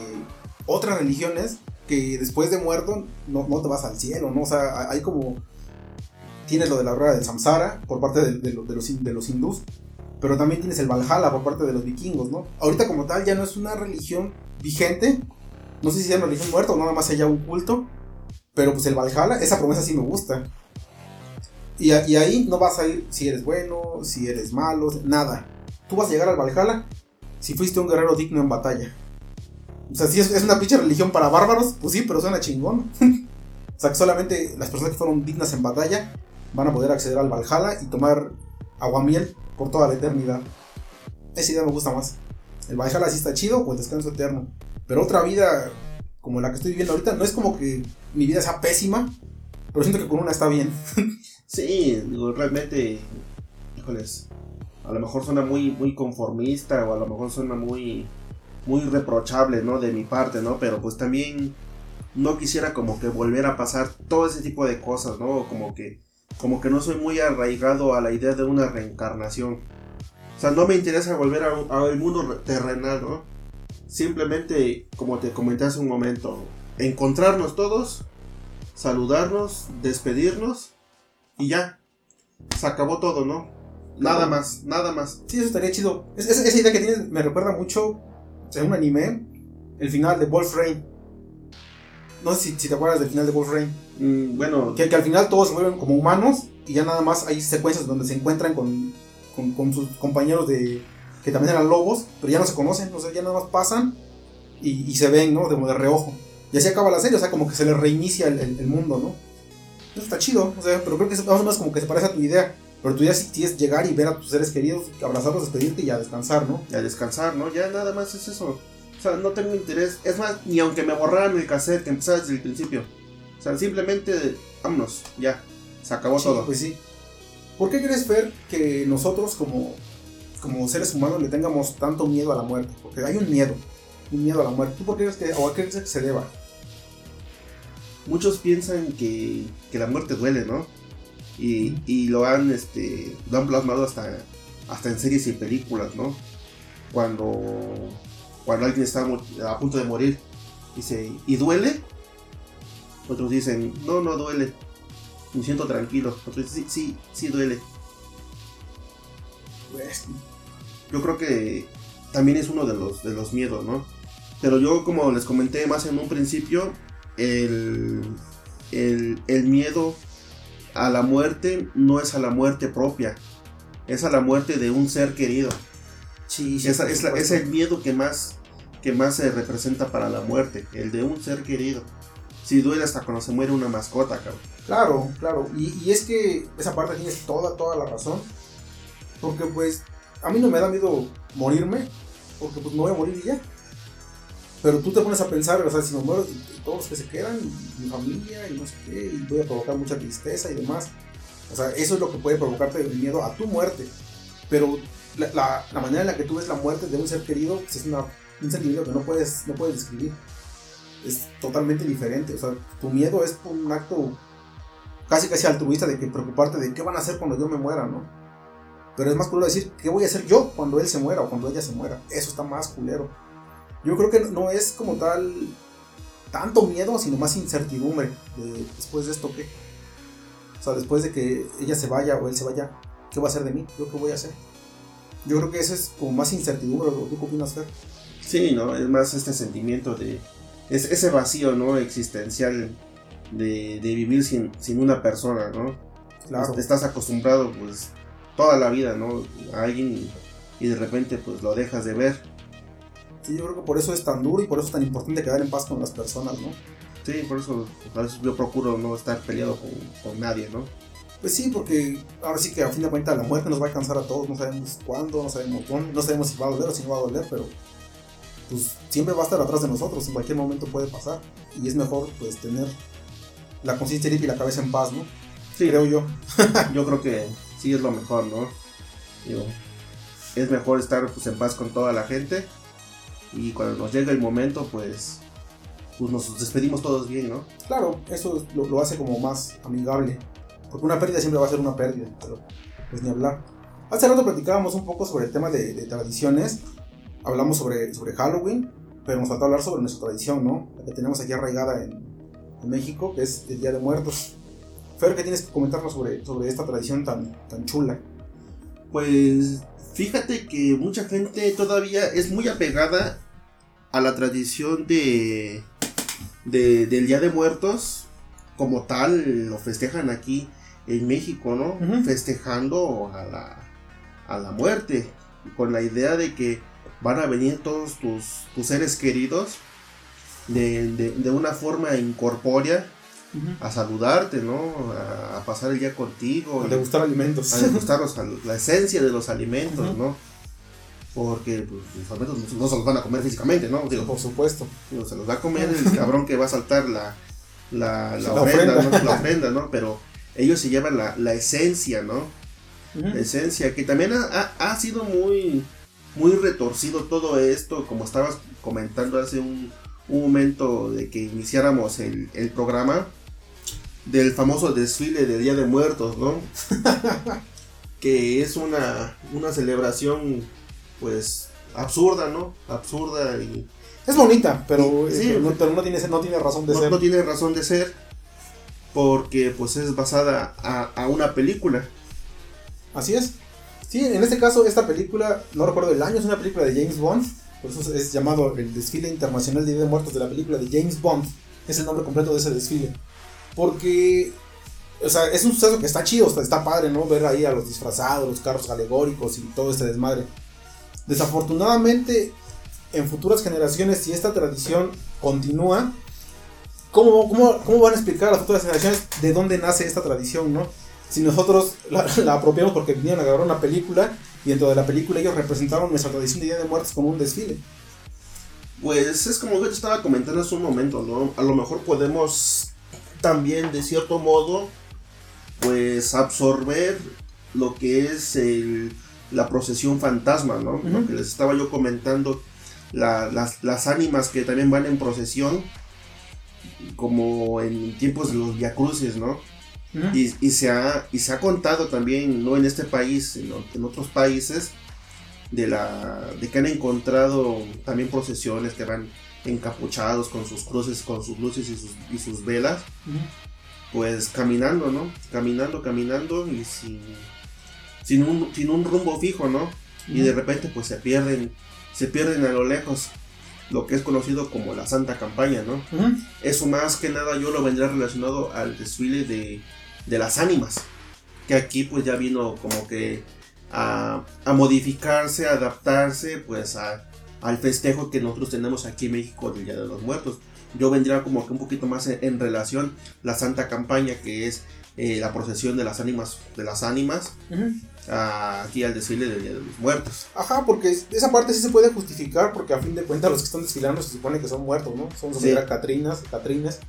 otras religiones que después de muerto no, no te vas al cielo, ¿no? O sea, hay como... Tienes lo de la rueda del samsara por parte de, de lo- de los, de los hindús, pero también tienes el Valhalla por parte de los vikingos, ¿no? Ahorita como tal ya no es una religión vigente, no sé si sea una religión muerta o nada más haya un culto, pero pues el Valhalla, esa promesa sí me gusta. Y ahí no vas a ir si eres bueno, si eres malo, nada. Tú vas a llegar al Valhalla si fuiste un guerrero digno en batalla. O sea, si es, es una pinche religión para bárbaros, pues sí, pero suena chingón. o sea, que solamente las personas que fueron dignas en batalla van a poder acceder al Valhalla y tomar aguamiel por toda la eternidad. Esa idea me gusta más. El Valhalla sí está chido o el descanso eterno. Pero otra vida como la que estoy viviendo ahorita, no es como que mi vida sea pésima, pero siento que con una está bien. sí, realmente, híjoles, a lo mejor suena muy, muy conformista o a lo mejor suena muy, muy reprochable, ¿no? De mi parte, ¿no? Pero pues también no quisiera como que volver a pasar todo ese tipo de cosas, ¿no? Como que, como que no soy muy arraigado a la idea de una reencarnación. O sea, no me interesa volver a- al mundo re- terrenal, ¿no? Simplemente, como te comenté hace un momento, encontrarnos todos, saludarnos, despedirnos y ya. Se acabó todo, ¿no? Nada más, nada más. Sí, eso estaría chido. Es- es- esa idea que tienes me recuerda mucho en un anime, el final de Wolf Rain. No sé si, si te acuerdas del final de Wolf Rain. Mm, bueno, Que, que al final todos se vuelven como humanos y ya nada más hay secuencias donde se encuentran con, con, con sus compañeros de que también eran lobos, pero ya no se conocen, o sea, ya nada más pasan y, y se ven, ¿no? De, de reojo. Y así acaba la serie, o sea, como que se les reinicia el, el- el mundo, ¿no? Eso está chido, o sea, pero creo que es más o menos como que se parece a tu idea. Pero tu idea sí, sí es llegar y ver a tus seres queridos, abrazarlos, despedirte y a descansar, ¿no? y a descansar, ¿no? Ya nada más es eso. O sea, no tengo interés. Es más, ni aunque me borraran el cassette que empezara desde el principio. O sea, simplemente, vámonos, ya. Se acabó Sí, todo. Pues sí. ¿Por qué crees, Fer, que nosotros como, como seres humanos le tengamos tanto miedo a la muerte? Porque hay un miedo, un miedo a la muerte. ¿Tú por qué crees que, o a qué crees que se deba? Muchos piensan que, que la muerte duele, ¿no? Y, y lo han este lo han plasmado hasta hasta en series y películas, ¿no? Cuando cuando alguien está a punto de morir, dice, ¿y duele? Otros dicen, no, no duele, me siento tranquilo. Otros dicen, sí, sí, sí duele. Pues, Yo creo que también es uno de los, de los miedos, ¿no? Pero yo, como les comenté más en un principio, el, el, el miedo a la muerte no es a la muerte propia, es a la muerte de un ser querido. sí, sí, Esa- es, la- es supuesto. el miedo que más, que más se representa para la muerte, el de un ser querido. Si duele hasta cuando se muere una mascota, cabrón. Claro, claro. Y, y es que esa parte tienes toda, toda la razón. Porque pues a mí no me da miedo morirme. Porque pues me voy a morir y ya. Pero tú te pones a pensar, o sea, si me muero, todos los que se quedan, mi familia, y no sé qué, y voy a provocar mucha tristeza y demás. O sea, eso es lo que puede provocarte el miedo a tu muerte. Pero la, manera en la que tú ves la muerte de un ser querido pues, es un sentimiento que no puedes, no puedes describir. Es totalmente diferente. O sea, tu miedo es un acto casi casi altruista de que preocuparte de qué van a hacer cuando yo me muera, ¿no? Pero es más culero decir, ¿qué voy a hacer yo cuando él se muera o cuando ella se muera? Eso está más culero. Yo creo que no es como tal tanto miedo, sino más incertidumbre de después de esto qué. O sea, después de que ella se vaya o él se vaya, ¿qué va a hacer de mí? ¿Yo qué voy a hacer? Yo creo que eso es como más incertidumbre, ¿o ¿tú qué opinas, Fer? Sí, ¿no? Es más este sentimiento de. Es, ese vacío, ¿no? Existencial de, de vivir sin, sin una persona, ¿no? Claro. Estás acostumbrado, pues, toda la vida, ¿no? A alguien y, de repente, pues, lo dejas de ver. Sí, yo creo que por eso es tan duro y por eso es tan importante quedar en paz con las personas, ¿no? Sí, por eso a veces yo procuro no estar peleado con, con nadie, ¿no? Pues sí, porque ahora sí que a fin de cuentas la muerte nos va a alcanzar a todos, no sabemos cuándo, no sabemos dónde, no sabemos si va a doler o si no va a doler, pero pues siempre va a estar atrás de nosotros, en cualquier momento puede pasar y es mejor pues tener la conciencia limpia y la cabeza en paz, ¿no? Sí, Creo yo. yo creo que sí es lo mejor, ¿no? Digo, es mejor estar pues, en paz con toda la gente y cuando nos llega el momento, pues, pues nos despedimos todos bien, ¿no? Claro, eso lo, lo hace como más amigable, porque una pérdida siempre va a ser una pérdida, pero pues ni hablar. Hace rato platicábamos un poco sobre el tema de, de tradiciones, hablamos sobre, sobre Halloween, pero nos faltó hablar sobre nuestra tradición, ¿no? La que tenemos aquí arraigada en, en México, que es el Día de Muertos. Fer, ¿qué tienes que comentarnos sobre, sobre esta tradición tan, tan chula? Pues fíjate que mucha gente todavía es muy apegada a la tradición de, de- del Día de Muertos como tal lo festejan aquí en México, ¿no? Festejando a la, a la muerte con la idea de que van a venir todos tus, tus seres queridos de, de- de una forma incorpórea a saludarte, ¿no? A, a pasar el día contigo. De gustar alimentos. a degustar los la esencia de los alimentos. ¿no? Porque pues, los alimentos no, no se los van a comer físicamente, ¿no? Digo, Por supusto. digo, se los va a comer el cabrón que va a saltar la, la, la La ofrenda, ofrenda. ¿no? La ofrenda, ¿no? Pero ellos se llevan la, la esencia, ¿no? La esencia, que también ha, ha- ha sido muy, muy retorcido todo esto, como estabas comentando hace un, un momento de que iniciáramos el, el programa, del famoso desfile de Día de Muertos, ¿no? que es una, una celebración, pues, absurda, ¿no? Absurda y Es bonita, pero, Sí, pero no, pero no tiene, no tiene razón de no, ser. no tiene razón de ser, porque pues es basada a, a una película. Así es. Sí, en este caso, esta película, no recuerdo el año, es una película de James Bond. Por eso es- es llamado el desfile internacional de Día de Muertos de la película de James Bond. Es el nombre completo de ese desfile. Porque, o sea, es un suceso que está chido, está, padre, ¿no? Ver ahí a los disfrazados, los carros alegóricos y todo este desmadre. Desafortunadamente, en futuras generaciones, si esta tradición continúa, ¿cómo, cómo, cómo van a explicar a las futuras generaciones de dónde nace esta tradición, no? si nosotros la, apropiamos porque vinieron a grabar una película y dentro de la película ellos representaron nuestra tradición de Día de Muertos como un desfile. Pues es como yo estaba comentando hace un momento. A lo mejor podemos también, de cierto modo, pues absorber lo que es el- la procesión fantasma, ¿no? Lo que les estaba yo comentando, la- las, las ánimas que también van en procesión, como en tiempos de los viacruces, ¿no? Y, y se ha, y se ha contado también, no en este país, sino en otros países, de la de que han encontrado también procesiones que van encapuchados con sus cruces, con sus luces y sus, y sus velas, pues caminando, ¿no? Caminando, caminando y sin, sin, un, sin un rumbo fijo, ¿no? Y de repente pues se pierden, se pierden a lo lejos lo que es conocido como la Santa Campaña, ¿no? Eso más que nada yo lo vendría relacionado al desfile de, de las ánimas, que aquí pues ya vino como que a, a modificarse, a adaptarse pues a, al festejo que nosotros tenemos aquí en México del Día de los Muertos. Yo vendría como que un poquito más en, relación la Santa Campaña, que es eh, la procesión de las ánimas, de las ánimas, aquí al desfile del Día de los Muertos. Ajá, porque esa parte sí se puede justificar, porque a fin de cuentas los que están desfilando se supone que son muertos, ¿no? Son sí. Catrinas, Catrines.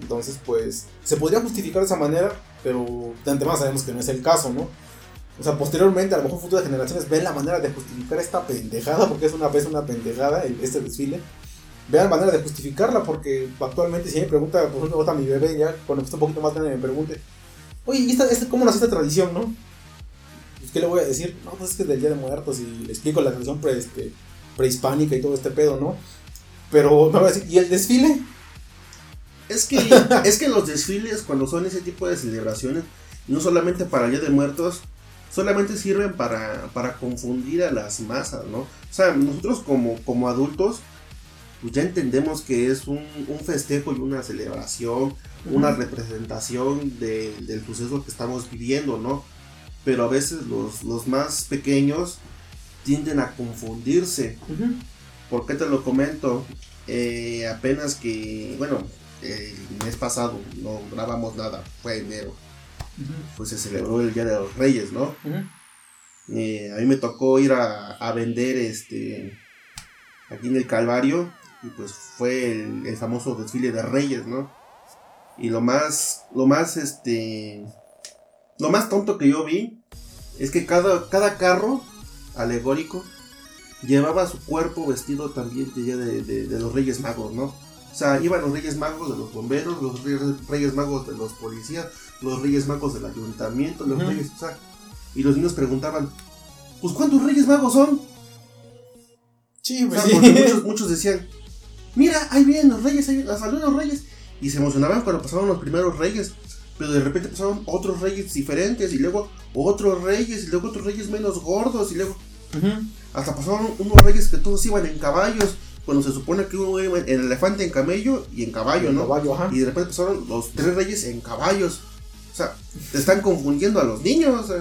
Entonces, pues, se podría justificar de esa manera, pero de antemano sabemos que no es el caso, ¿no? O sea, posteriormente, a lo mejor futuras generaciones ven la manera de justificar esta pendejada, porque es una vez una pendejada este desfile. Vean la manera de justificarla, porque actualmente si me pregunta, por ejemplo, a mi bebé, ya cuando está un poquito más grande me pregunte, oye, ¿y cómo nació esta tradición, no? Pues, ¿qué le voy a decir? No, pues es que es del Día de Muertos y le explico la tradición este, prehispánica y todo este pedo, ¿no? Pero me va a decir, ¿y el desfile? Es que, es que los desfiles, cuando son ese tipo de celebraciones, no solamente para el Día de Muertos, solamente sirven para, para confundir a las masas, ¿no? O sea, nosotros como, como adultos, pues ya entendemos que es un, un festejo y una celebración, una representación de, del suceso que estamos viviendo, ¿no? Pero a veces los, los más pequeños tienden a confundirse. ¿Por qué te lo comento? Eh, apenas que, bueno, el mes pasado no grabamos nada, fue enero pues se celebró el Día de los Reyes, ¿no? Eh, a mí me tocó ir a, vender este aquí en el Calvario y pues fue el, famoso desfile de Reyes, ¿no? Y lo más, lo más, este, lo más tonto que yo vi es que cada, cada carro alegórico llevaba su cuerpo vestido también de, de los Reyes Magos, ¿no? O sea, iban los Reyes Magos de los bomberos, los Reyes, Magos de los policías, los Reyes Magos del ayuntamiento, los Reyes, o sea, y los niños preguntaban, pues ¿cuántos Reyes Magos son? Sí, pues muchos, muchos decían, mira, ahí vienen los Reyes, ahí salud los Reyes, y se emocionaban cuando pasaban los primeros Reyes, pero de repente pasaban otros Reyes diferentes, y luego otros Reyes, y luego otros Reyes menos gordos, y luego... Hasta pasaban unos reyes que todos iban en caballos, cuando se supone que uno iba en elefante, en camello y en caballo, ¿no? Y de repente pasaron los tres reyes en caballos. O sea, te están confundiendo a los niños.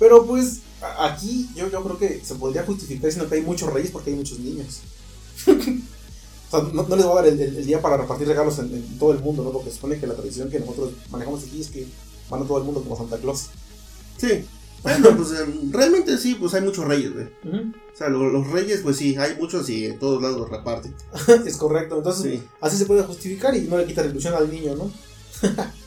Pero pues aquí yo, yo creo que se podría justificar diciendo que hay muchos reyes porque hay muchos niños. o sea, no, les voy a dar el, día para repartir regalos en, todo el mundo, ¿no? Porque se supone que la tradición que nosotros manejamos aquí es que van a todo el mundo como Santa Claus. Sí. Bueno, pues em, realmente sí, pues hay muchos reyes, güey. O sea, los reyes, pues sí, hay muchos y en todos lados los reparten. es correcto, entonces así se puede justificar y no le quita la ilusión al niño, ¿no?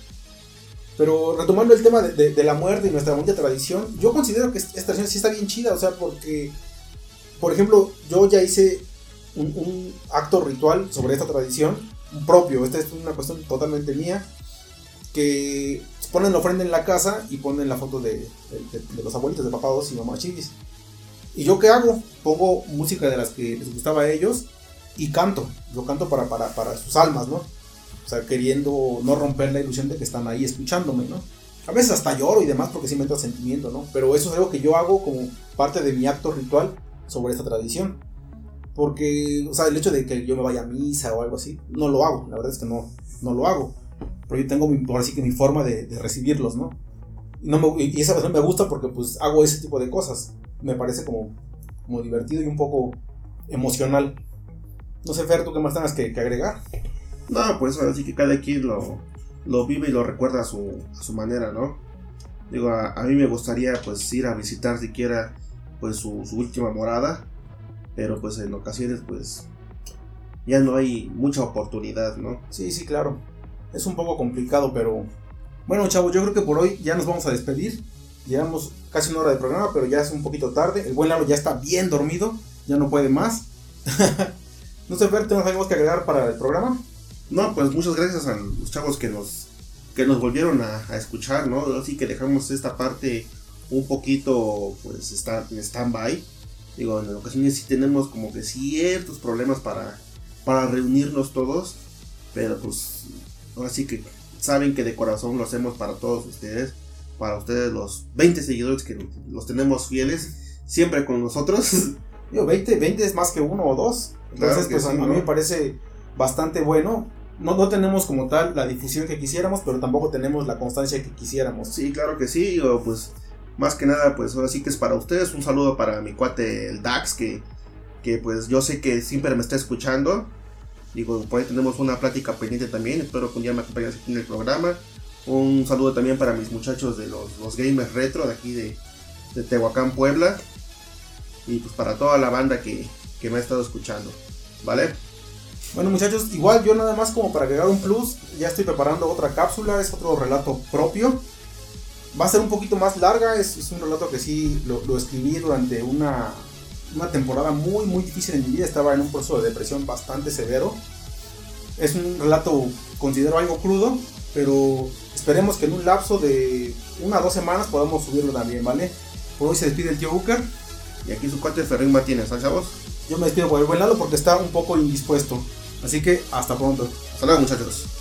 Pero retomando el tema de, la muerte y nuestra bonita tradición, yo considero que esta tradición sí está bien chida, o sea, porque, por ejemplo, yo ya hice un, acto ritual sobre esta tradición, propio, esta es una cuestión totalmente mía, que ponen la ofrenda en la casa y ponen la foto de, los abuelitos, de papá dos y mamá chivis. ¿Y yo qué hago? Pongo música de las que les gustaba a ellos y canto. Yo canto para, para, para sus almas, ¿no? O sea, queriendo no romper la ilusión de que están ahí escuchándome, ¿no? A veces hasta lloro y demás porque sí me entra sentimiento, ¿no? Pero eso es algo que yo hago como parte de mi acto ritual sobre esta tradición. Porque, o sea, el hecho de que yo me vaya a misa o algo así, no lo hago. La verdad es que no, no lo hago pero yo tengo mi, que mi forma de, recibirlos, ¿no? Y esa razón me gusta porque pues hago ese tipo de cosas. Me parece como, como divertido y un poco emocional. No sé, Fer, ¿tú qué más tengas que, agregar? No, pues ahora sí que cada quien lo, lo vive y lo recuerda a su, a su manera, ¿no? Digo, a, mí me gustaría pues ir a visitar siquiera pues su, su última morada, pero pues en ocasiones pues ya no hay mucha oportunidad, ¿no? Sí, sí, claro es un poco complicado, pero bueno, chavos, yo creo que por hoy ya nos vamos a despedir. Llevamos casi una hora de programa, pero ya es un poquito tarde. El buen Lalo ya está bien dormido, ya no puede más. no sé, Fer, ¿tenemos algo que agregar para el programa? No, pues muchas gracias a los chavos que nos, que nos volvieron a, escuchar, ¿no? Así que dejamos esta parte un poquito, pues, está en stand-by. Digo, en ocasiones sí tenemos como que ciertos problemas para, para reunirnos todos, pero pues ahora sí que saben que de corazón lo hacemos para todos ustedes, para ustedes los 20 seguidores que los tenemos fieles, siempre con nosotros. Digo, 20, 20 es más que uno o dos. Entonces, Claro pues sí, a ¿no? mí me parece bastante bueno. No, no tenemos como tal la difusión que quisiéramos, pero tampoco tenemos la constancia que quisiéramos. Sí, claro que sí, digo, pues más que nada, pues ahora sí que es para ustedes. Un saludo para mi cuate el Dax, que, que pues yo sé que siempre me está escuchando. Digo, por ahí tenemos una plática pendiente también. Espero que un día me acompañes aquí en el programa. Un saludo también para mis muchachos de los, los gamers retro de aquí de, de Tehuacán, Puebla. Y pues para toda la banda que, que me ha estado escuchando. ¿Vale? Bueno muchachos, igual yo nada más como para agregar un plus, ya estoy preparando otra cápsula, es otro relato propio. Va a ser un poquito más larga, es, es un relato que sí lo, lo escribí durante una, una temporada muy muy difícil en mi vida, estaba en un proceso de depresión bastante severo. Es un relato, considero algo crudo, pero esperemos que en un lapso de una o dos semanas podamos subirlo también, ¿vale? Por hoy se despide el tío Booker. Y aquí su cuate Ferrín Martínez, ¿sabes? Yo me despido por el buen lado porque está un poco indispuesto. Así que hasta pronto. Hasta luego, muchachos.